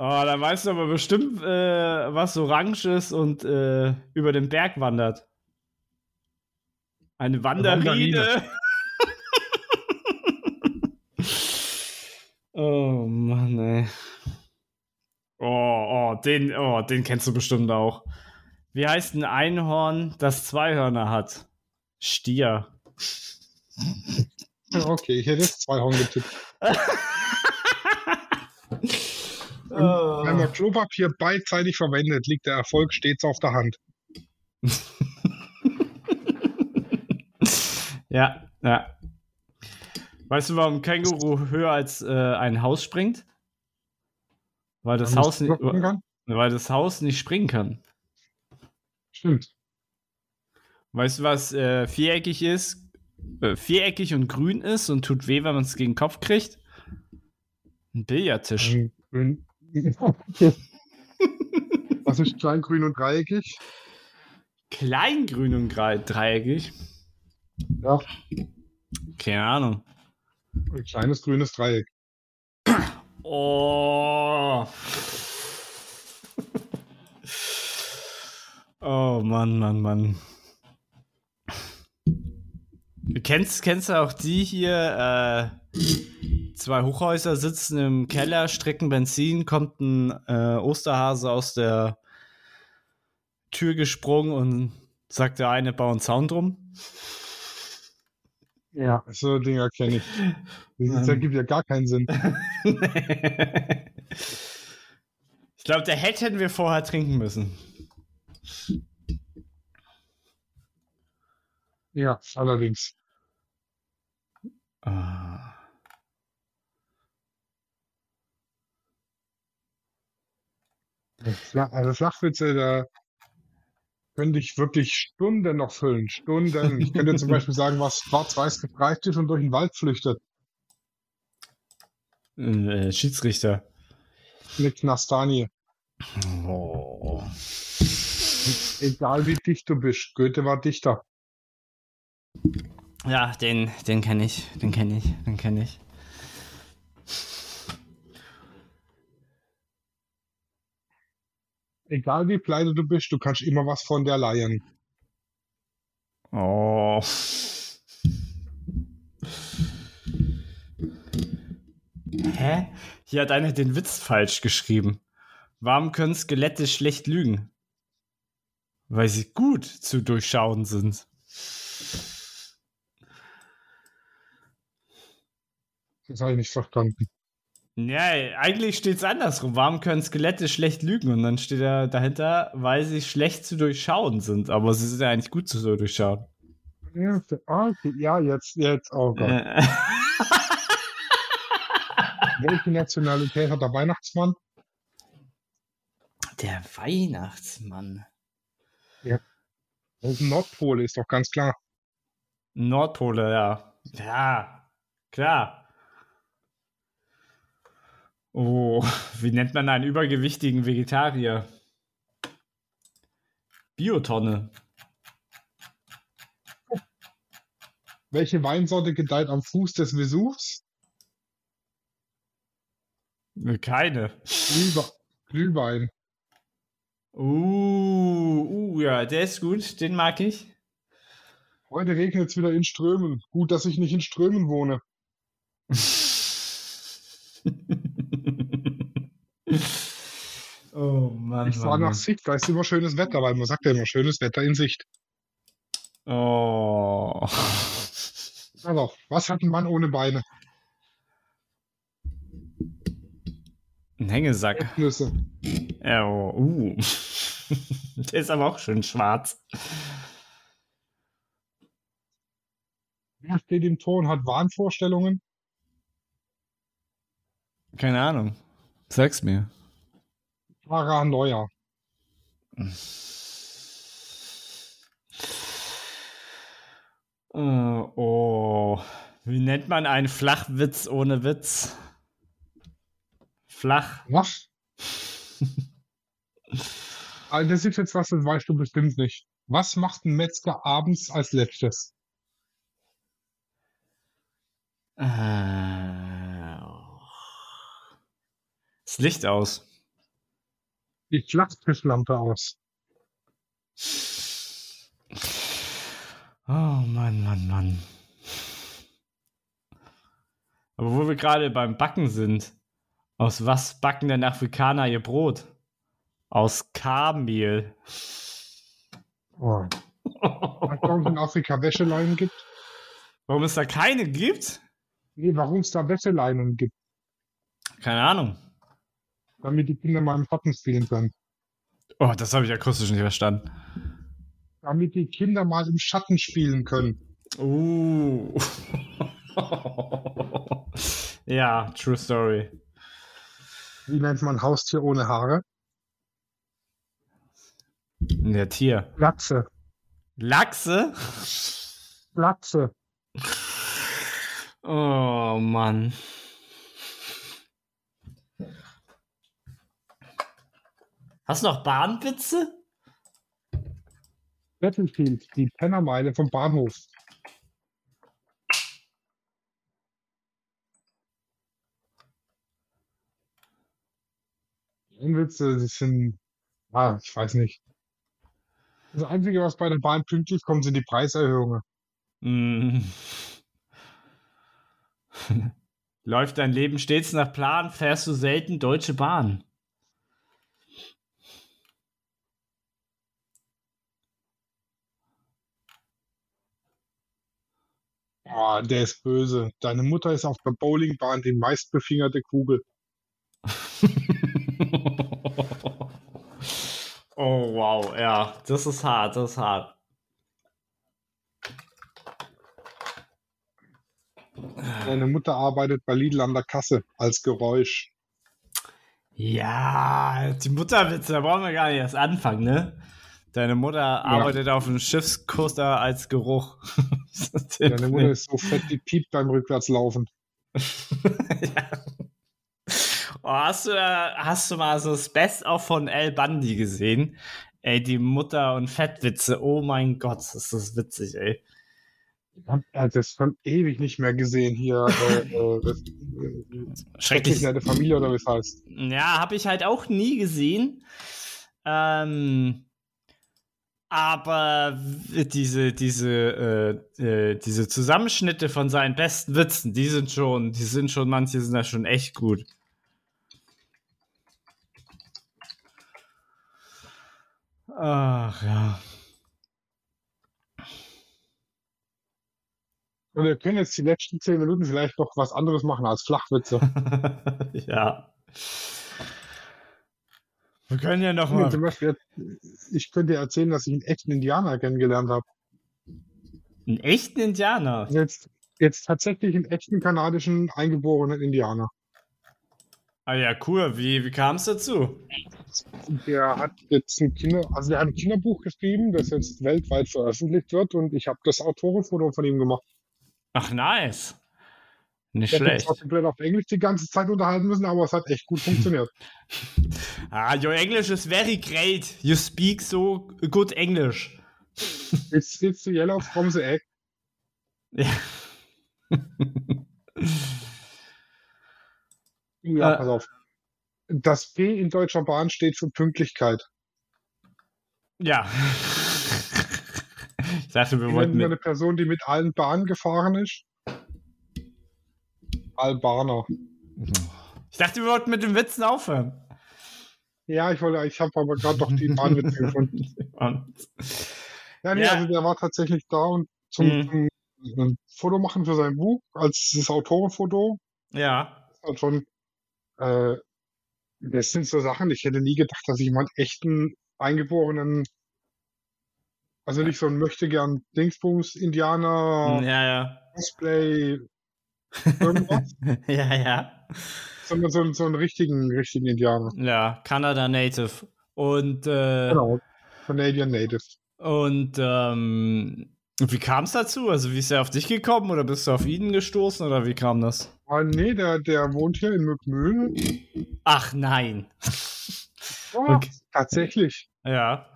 Oh, da weißt du aber bestimmt, äh, was Orange ist und äh, über den Berg wandert. Eine Wanderine. oh Mann, ey. Oh, oh, den, oh, den kennst du bestimmt auch. Wie heißt ein Einhorn, das zwei Hörner hat? Stier. Okay, ich hätte jetzt zwei Horn getippt. Wenn man Klopapier beidseitig verwendet, liegt der Erfolg stets auf der Hand. Ja, ja. Weißt du, warum ein Känguru höher als äh, ein Haus springt? Weil das, Haus nicht, kann. Weil das Haus nicht springen kann. Stimmt. Weißt du, was äh, viereckig ist? Äh, viereckig und grün ist und tut weh, wenn man es gegen den Kopf kriegt? Ein Billardtisch. Grün. Was ist klein, grün und dreieckig? Klein, grün und dreieckig? Ja, Keine Ahnung. ein kleines grünes Dreieck. Oh. Oh Mann, Mann, Mann. Kennst, kennst du auch die hier? Äh, zwei Hochhäuser sitzen im Keller, strecken Benzin, kommt ein äh, Osterhase aus der Tür gesprungen und sagt der eine, bau einen Zaun drum. Ja. So Dinger kenne ich. Das ergibt ja gar keinen Sinn. ich glaube, der hätten wir vorher trinken müssen. Ja, allerdings. Ah. Also Flachwitze, da könnte ich wirklich Stunden noch füllen. Stunden. Ich könnte zum Beispiel sagen, was schwarz-weiß gestreift ist und durch den Wald flüchtet. Äh, Schiedsrichter. Eine Knastanie. Oh. Egal wie dicht du bist. Goethe war Dichter. Ja, den, den kenne ich, den kenne ich, den kenne ich. Egal wie pleite du bist, du kannst immer was von der leihen. Oh. Hä? Hier hat einer den Witz falsch geschrieben. Warum können Skelette schlecht lügen? Weil sie gut zu durchschauen sind. Das habe ich nicht verstanden. Ja, eigentlich steht es andersrum. Warum können Skelette schlecht lügen? Und dann steht da dahinter, weil sie schlecht zu durchschauen sind. Aber sie sind ja eigentlich gut zu durchschauen. Ja, ah, okay. ja jetzt, jetzt, oh Gott. Äh. Welche Nationalität hat der Weihnachtsmann? Der Weihnachtsmann. Das ist ein Nordpol, ist doch ganz klar. Nordpole, ja. Ja, klar. Oh, wie nennt man einen übergewichtigen Vegetarier? Biotonne. Welche Weinsorte gedeiht am Fuß des Vesuvs? Keine. Glühwe Glühwein. Uh, uh, ja, der ist gut, den mag ich. Heute regnet es wieder in Strömen. Gut, dass ich nicht in Strömen wohne. oh Mann. Ich fahre nach Sicht, da ist immer schönes Wetter, weil man sagt ja immer schönes Wetter in Sicht. Oh. Also, was hat ein Mann ohne Beine? Ein Hängesack. Erdnüsse. Ja, oh, uh. Der ist aber auch schön schwarz. Wer steht im Tor und hat Wahnvorstellungen? Keine Ahnung. Sag's mir. Sarah Neuer. Äh, oh. Wie nennt man einen Flachwitz ohne Witz? Flach. Was? Also das ist jetzt was, das weißt du bestimmt nicht. Was macht ein Metzger abends als letztes? Äh, das Licht aus. Die Flachtischlampe aus. Oh Mann, Mann, Mann. Aber wo wir gerade beim Backen sind, aus was backen denn Afrikaner ihr Brot? Aus Karmehl. Oh. Warum es in Afrika Wäscheleinen gibt? Warum es da keine gibt? Nee, warum es da Wäscheleinen gibt. Keine Ahnung. Damit die Kinder mal im Schatten spielen können. Oh, das habe ich akustisch nicht verstanden. Damit die Kinder mal im Schatten spielen können. Uh. ja, true story. Wie nennt man Haustier ohne Haare? Der Tier. Lachse. Lachse? Lachse. Oh Mann. Hast du noch Bahnwitze? Battlefield, die Pennermeile vom Bahnhof. Witze, die sind, ah, ich weiß nicht. Das Einzige, was bei der Bahn pünktlich kommt, sind die Preiserhöhungen. Mm. Läuft dein Leben stets nach Plan, fährst du selten Deutsche Bahn. Ah, der ist böse. Deine Mutter ist auf der Bowlingbahn die meistbefingerte Kugel. oh wow, ja, das ist hart, das ist hart. Deine Mutter arbeitet bei Lidl an der Kasse als Geräusch. Ja, die Mutterwitze, da brauchen wir gar nicht erst anfangen, ne? Deine Mutter arbeitet auf einem Schiffskoster als Geruch. Deine Mutter ist so fett, die piept beim Rückwärtslaufen. ja. oh, hast, du, hast du mal so das Best of von El Bundy gesehen? Ey, die Mutter- und Fettwitze. Oh mein Gott, ist das witzig, ey. Ich hab das schon ewig nicht mehr gesehen hier. Äh, äh, das, äh, Schrecklich. nette Familie oder wie es heißt. Ja, habe ich halt auch nie gesehen. Ähm, aber diese, diese, äh, äh, diese Zusammenschnitte von seinen besten Witzen, die sind schon, die sind schon, manche sind da schon echt gut. Ach ja. Und wir können jetzt die letzten zehn Minuten vielleicht noch was anderes machen als Flachwitze. ja. Wir können ja noch Zum mal. Beispiel, ich könnte erzählen, dass ich einen echten Indianer kennengelernt habe. Einen echten Indianer. Jetzt, jetzt tatsächlich einen echten kanadischen eingeborenen Indianer. Ah ja, cool. Wie, wie kam es dazu? Der hat jetzt ein Kinder, also der hat ein Kinderbuch geschrieben, das jetzt weltweit veröffentlicht wird und ich habe das Autorenfoto von ihm gemacht. Ach, nice. Nicht Ich hätte schlecht. zwar komplett auf Englisch die ganze Zeit unterhalten müssen, aber es hat echt gut funktioniert. Ah, your English is very great. You speak so good English. It's, it's the yellow from the egg. Ja. Ja, Äh. pass auf. Das P in Deutscher Bahn steht für Pünktlichkeit. ja. Ich dachte, wir Wie wollten mit. eine Person, die mit allen Bahnen gefahren ist? Albaner. Ich dachte, wir wollten mit den Witzen aufhören. Ja, ich wollte, ich habe aber gerade doch die Bahnwitze gefunden. Und, Ja, nee, Ja. also der war tatsächlich da und zum, Mhm. ein Foto machen für sein Buch, als das Autorenfoto. ja. Halt schon, äh, das sind so Sachen, ich hätte nie gedacht, dass ich mal einen echten, eingeborenen, also nicht so ein möchte gern Dingsbums, Indianer, Ja, ja. Cosplay, irgendwas, ja, ja. sondern so, einen- so einen richtigen, richtigen Indianer. Ja, Kanada Native. Und, äh, Genau. Canadian Native. und ähm, wie kam es dazu? Also, wie ist er auf dich gekommen oder bist du auf ihn gestoßen oder wie kam das? Ah, nee, der, der wohnt hier in Mückmühl. Ach nein. Ja, Okay. tatsächlich. Ja.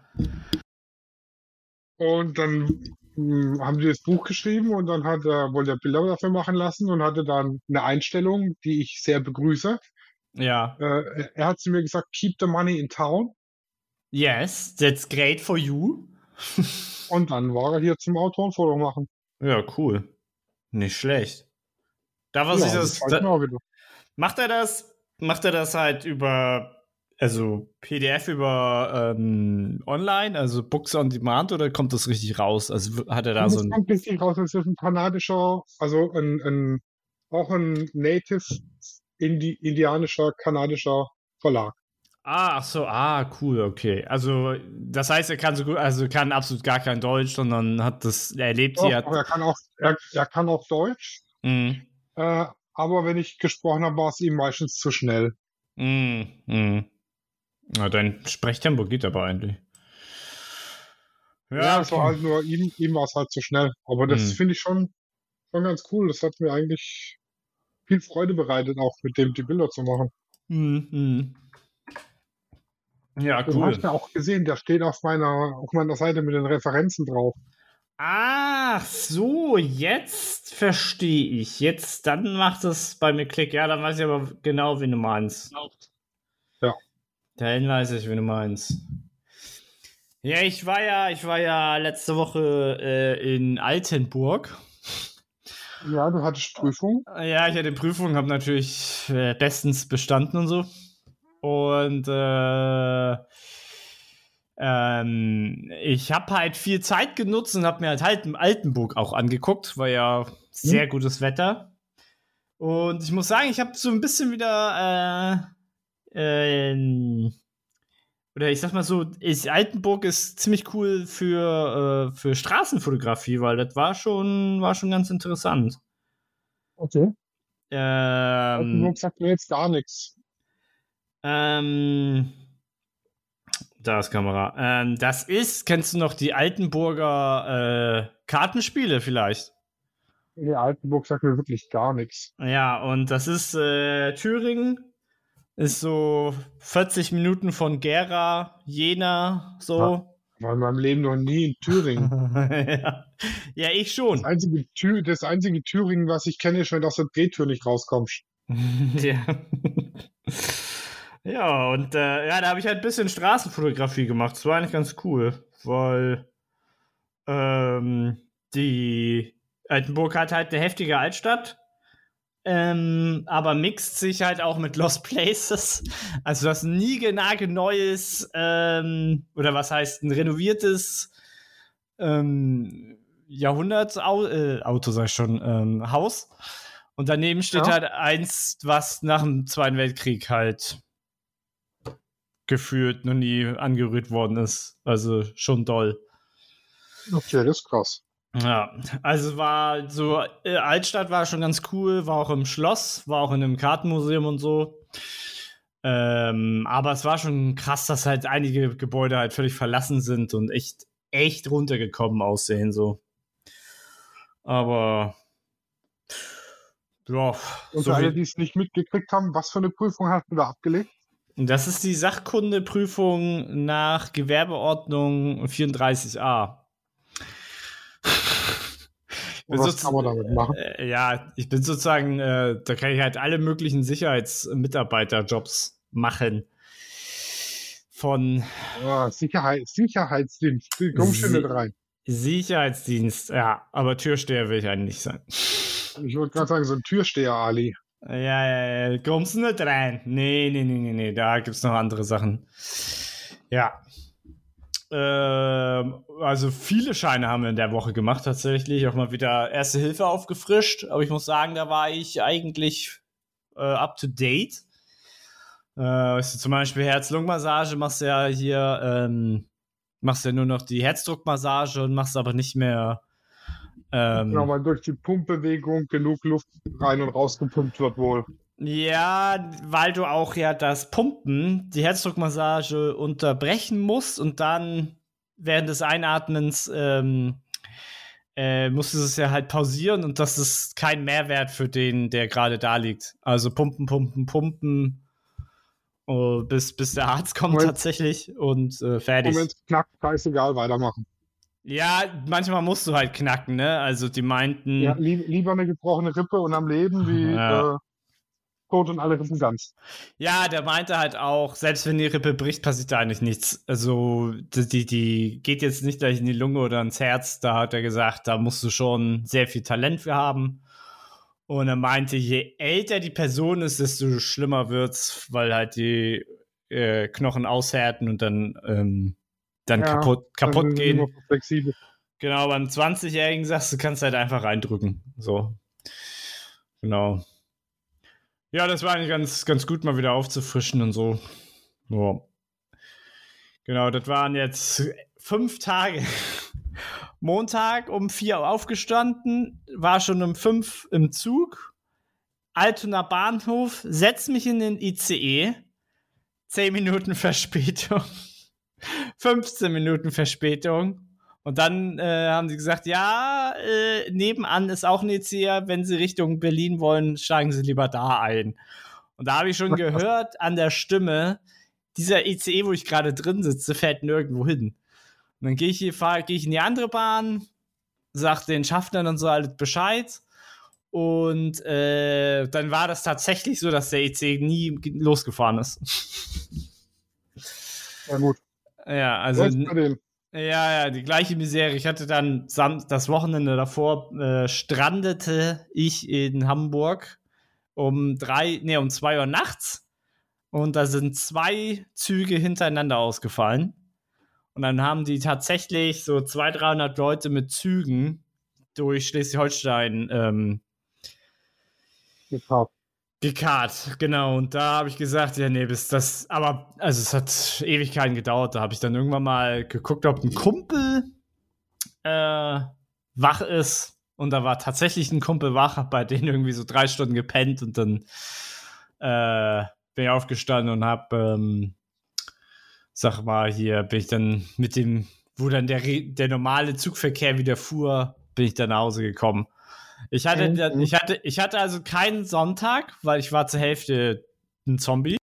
Und dann mh, haben die das Buch geschrieben und dann hat er, wollte er Bilder dafür machen lassen und hatte dann eine Einstellung, die ich sehr begrüße. Ja. Äh, er hat zu mir gesagt, keep the money in town. Yes, that's great for you. Und dann war er hier zum Autorenfoto machen. Ja, cool. Nicht schlecht. Da was ja, ich das. weiß Da, macht er das? Macht er das halt über, also PDF über ähm, online, also Books on Demand oder kommt das richtig raus? Also hat er da das so ein. kommt richtig raus, das ist ein kanadischer, also ein, ein auch ein native Indi indianischer, kanadischer Verlag. Ah, ach so, ah, cool, okay. Also, das heißt, er kann so gut, also kann absolut gar kein Deutsch, sondern hat das, er lebt Doch, hier. aber er kann auch, er, er kann auch Deutsch, Mhm. äh, aber wenn ich gesprochen habe, war es ihm meistens zu schnell. Mhm. Mhm. Na, dein Sprechtempo geht aber eigentlich. Ja, es war halt nur ihm, ihm war es halt zu schnell. Aber das Hm. finde ich schon, schon ganz cool. Das hat mir eigentlich viel Freude bereitet, auch mit dem die Bilder zu machen. Mhm. Ja, Du cool. hast ja auch gesehen, der steht auf meiner, auf meiner Seite mit den Referenzen drauf. Ach so, jetzt verstehe ich. Jetzt, dann macht es bei mir Klick. Ja, dann weiß ich aber genau, wen du meinst. Ja. Dann weiß ich, wen du meinst. Ja, ich war ja, ich war ja letzte Woche äh, in Altenburg. Ja, du hattest Prüfung. Ja, ich hatte Prüfung, habe natürlich äh, bestens bestanden und so. Und äh, ähm, ich habe halt viel Zeit genutzt und habe mir halt, halt Altenburg auch angeguckt, war ja sehr gutes Wetter. Und ich muss sagen, ich habe so ein bisschen wieder äh, ähm, oder ich sag mal so, ist, Altenburg ist ziemlich cool für, äh, für Straßenfotografie, weil das war schon, war schon ganz interessant. Okay. Ähm, Altenburg sagt mir jetzt gar nichts. Ähm, da ist Kamera. Ähm, das ist, kennst du noch die Altenburger äh, Kartenspiele vielleicht? Nee, Altenburg sagt mir wirklich gar nichts. Ja, und das ist äh, Thüringen. Ist so 40 Minuten von Gera, Jena, so. War in meinem Leben noch nie in Thüringen. ja. ja, ich schon. Das einzige, das einzige Thüringen, was ich kenne, ist, wenn du aus der Drehtür nicht rauskommst. ja. Ja, und äh, ja, da habe ich halt ein bisschen Straßenfotografie gemacht. Das war eigentlich ganz cool, weil ähm, die Altenburg hat halt eine heftige Altstadt, ähm, aber mixt sich halt auch mit Lost Places. Also das niegelnagelneues ähm, oder was heißt ein renoviertes ähm, Jahrhundertsauto, äh, Auto sag ich schon, ähm, Haus. Und daneben steht Ja. halt eins, was nach dem Zweiten Weltkrieg halt gefühlt noch nie angerührt worden ist. Also schon doll. Okay, das ist krass. Ja, also war so, äh, Altstadt war schon ganz cool, war auch im Schloss, war auch in einem Kartenmuseum und so. Ähm, aber es war schon krass, dass halt einige Gebäude halt völlig verlassen sind und echt, echt runtergekommen aussehen, so. Aber, ja, Und so alle, die es nicht mitgekriegt haben, was für eine Prüfung hast du da abgelegt? Das ist die Sachkundeprüfung nach Gewerbeordnung 34a. Ich bin Und was kann man damit machen? Äh, ja, ich bin sozusagen, äh, da kann ich halt alle möglichen Sicherheitsmitarbeiterjobs machen. Von, Ja, Sicherheit, Sicherheitsdienst. Komm schon nicht rein. Sicherheitsdienst, ja, aber Türsteher will ich eigentlich nicht sein. Ich wollte gerade sagen, so ein Türsteher, Ali. Ja, ja, ja, kommst du nicht rein? Nee, nee, nee, nee, nee, da gibt es noch andere Sachen. Ja. Ähm, also viele Scheine haben wir in der Woche gemacht, tatsächlich. Auch mal wieder Erste Hilfe aufgefrischt. Aber ich muss sagen, da war ich eigentlich äh, up to date. Äh, zum Beispiel Herz-Lungen-Massage machst du ja hier, ähm, machst ja nur noch die Herzdruckmassage und machst aber nicht mehr. Ähm, genau, weil durch die Pumpbewegung genug Luft rein und raus gepumpt wird wohl. Ja, weil du auch ja das Pumpen, die Herzdruckmassage unterbrechen musst und dann während des Einatmens ähm, äh, musst du es ja halt pausieren und das ist kein Mehrwert für den, der gerade da liegt. Also pumpen, pumpen, pumpen, uh, bis, bis der Arzt kommt Moment. tatsächlich und äh, fertig. Moment, knackt, scheißegal, weitermachen. Ja, manchmal musst du halt knacken, ne? Also die meinten. Ja, li lieber eine gebrochene Rippe und am Leben wie ja. äh, tot und alle Rippen ganz. Ja, der meinte halt auch, selbst wenn die Rippe bricht, passiert da eigentlich nichts. Also die, die, die geht jetzt nicht gleich in die Lunge oder ins Herz. Da hat er gesagt, da musst du schon sehr viel Talent für haben. Und er meinte, je älter die Person ist, desto schlimmer wird's, weil halt die äh, Knochen aushärten und dann, ähm, dann ja, kaputt, kaputt dann gehen. Flexibel. Genau, beim 20-Jährigen sagst du, kannst halt einfach reindrücken. So. Genau. Ja, das war eigentlich ganz, ganz gut, mal wieder aufzufrischen und so. Ja. Genau, das waren jetzt fünf Tage. Montag um vier aufgestanden, war schon um fünf im Zug. Altona Bahnhof, setz mich in den ICE. Zehn Minuten Verspätung. 15 Minuten Verspätung. Und dann äh, haben sie gesagt, ja, äh, nebenan ist auch ein ICE, wenn sie Richtung Berlin wollen, steigen sie lieber da ein. Und da habe ich schon gehört an der Stimme, dieser ICE, wo ich gerade drin sitze, fährt nirgendwo hin. Und dann gehe ich hier, fahre, gehe ich in die andere Bahn, sag den Schaffnern und so alles Bescheid. Und äh, dann war das tatsächlich so, dass der ICE nie losgefahren ist. Ja, gut. Ja, also. Ja, ja, die gleiche Misere. Ich hatte dann das Wochenende davor äh, strandete ich in Hamburg um drei, nee, um zwei Uhr nachts. Und da sind zwei Züge hintereinander ausgefallen. Und dann haben die tatsächlich so 200, 300 Leute mit Zügen durch Schleswig-Holstein ähm, gekauft. Gekarrt, genau. Und da habe ich gesagt, ja, nee, bis das, aber, also es hat Ewigkeiten gedauert. Da habe ich dann irgendwann mal geguckt, ob ein Kumpel äh, wach ist. Und da war tatsächlich ein Kumpel wach, bei denen irgendwie so drei Stunden gepennt und dann äh, bin ich aufgestanden und habe, ähm, sag mal, hier bin ich dann mit dem, wo dann der, der normale Zugverkehr wieder fuhr, bin ich dann nach Hause gekommen. Ich hatte, mhm. ich hatte, ich hatte also keinen Sonntag, weil ich war zur Hälfte ein Zombie.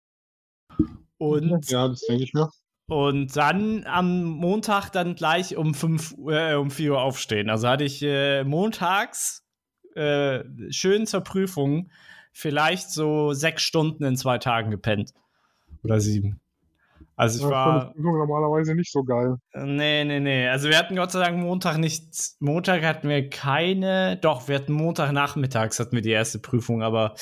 Und, ja, das denke ich mir. Und dann am Montag dann gleich um, fünf, äh, um 4 Uhr aufstehen. Also hatte ich äh, montags äh, schön zur Prüfung vielleicht so sechs Stunden in zwei Tagen gepennt. Oder sieben. Also ich ja, war. normalerweise nicht so geil. Nee, nee, nee. Also wir hatten Gott sei Dank Montag nicht. Montag hatten wir keine. Doch, wir hatten Montagnachmittags hatten wir die erste Prüfung, aber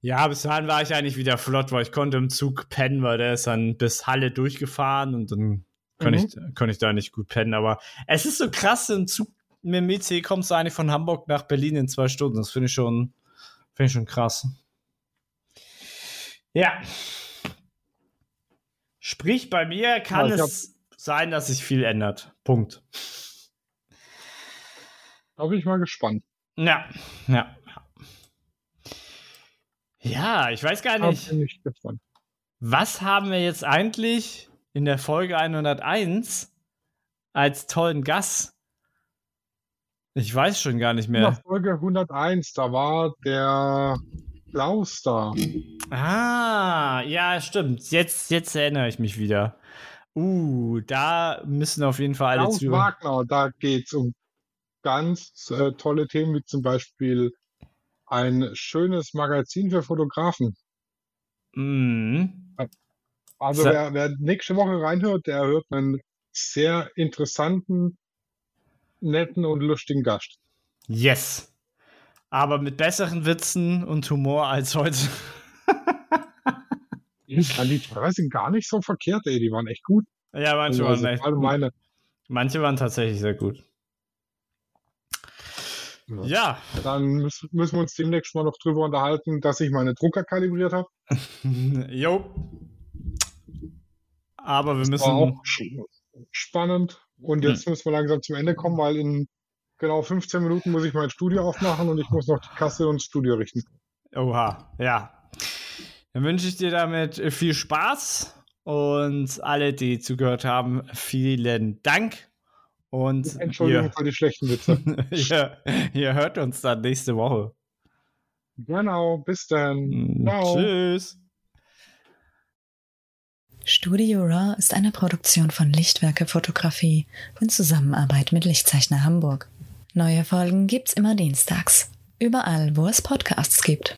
ja, bis dahin war ich eigentlich wieder flott, weil ich konnte im Zug pennen, weil der ist dann bis Halle durchgefahren und dann konnte mhm. ich, konnte ich da nicht gut pennen. Aber es ist so krass, im Zug mit dem IC kommst du eigentlich von Hamburg nach Berlin in zwei Stunden. Das finde ich schon, finde ich schon krass. Ja. Sprich, bei mir kann ja, es sein, dass sich viel ändert. Punkt. Da bin ich mal gespannt. Ja, ja. Ja, ich weiß gar nicht. Ich was haben wir jetzt eigentlich in der Folge 101 als tollen Gast? Ich weiß schon gar nicht mehr. In der Folge 101, da war der Klaus da. Ah, ja, stimmt. Jetzt, jetzt erinnere ich mich wieder. Uh, da müssen auf jeden Fall alle Klaus zu. Wagner, da geht es um ganz äh, tolle Themen, wie zum Beispiel ein schönes Magazin für Fotografen. Mhm. Also wer, wer nächste Woche reinhört, der hört einen sehr interessanten netten und lustigen Gast. Yes. Aber mit besseren Witzen und Humor als heute. Ja, die drei sind gar nicht so verkehrt, ey. Die waren echt gut. Ja, manche Also, waren echt. alle meine. Manche waren tatsächlich sehr gut. Ja. Ja. Dann müssen, müssen wir uns demnächst mal noch drüber unterhalten, dass ich meine Drucker kalibriert habe. jo. Aber wir War müssen. auch sch- spannend. Und jetzt müssen wir langsam zum Ende kommen, weil in genau 15 Minuten muss ich mein Studio aufmachen und ich muss noch die Kasse und das Studio richten. Oha, ja. Dann wünsche ich dir damit viel Spaß und alle, die zugehört haben, vielen Dank. Und Entschuldigung für die schlechten Witze. ihr, ihr, ihr hört uns dann nächste Woche. Genau, bis dann. Ciao. Tschüss. Studio Raw ist eine Produktion von Lichtwerke Fotografie in Zusammenarbeit mit Lichtzeichner Hamburg. Neue Folgen gibt's immer dienstags. Überall, wo es Podcasts gibt.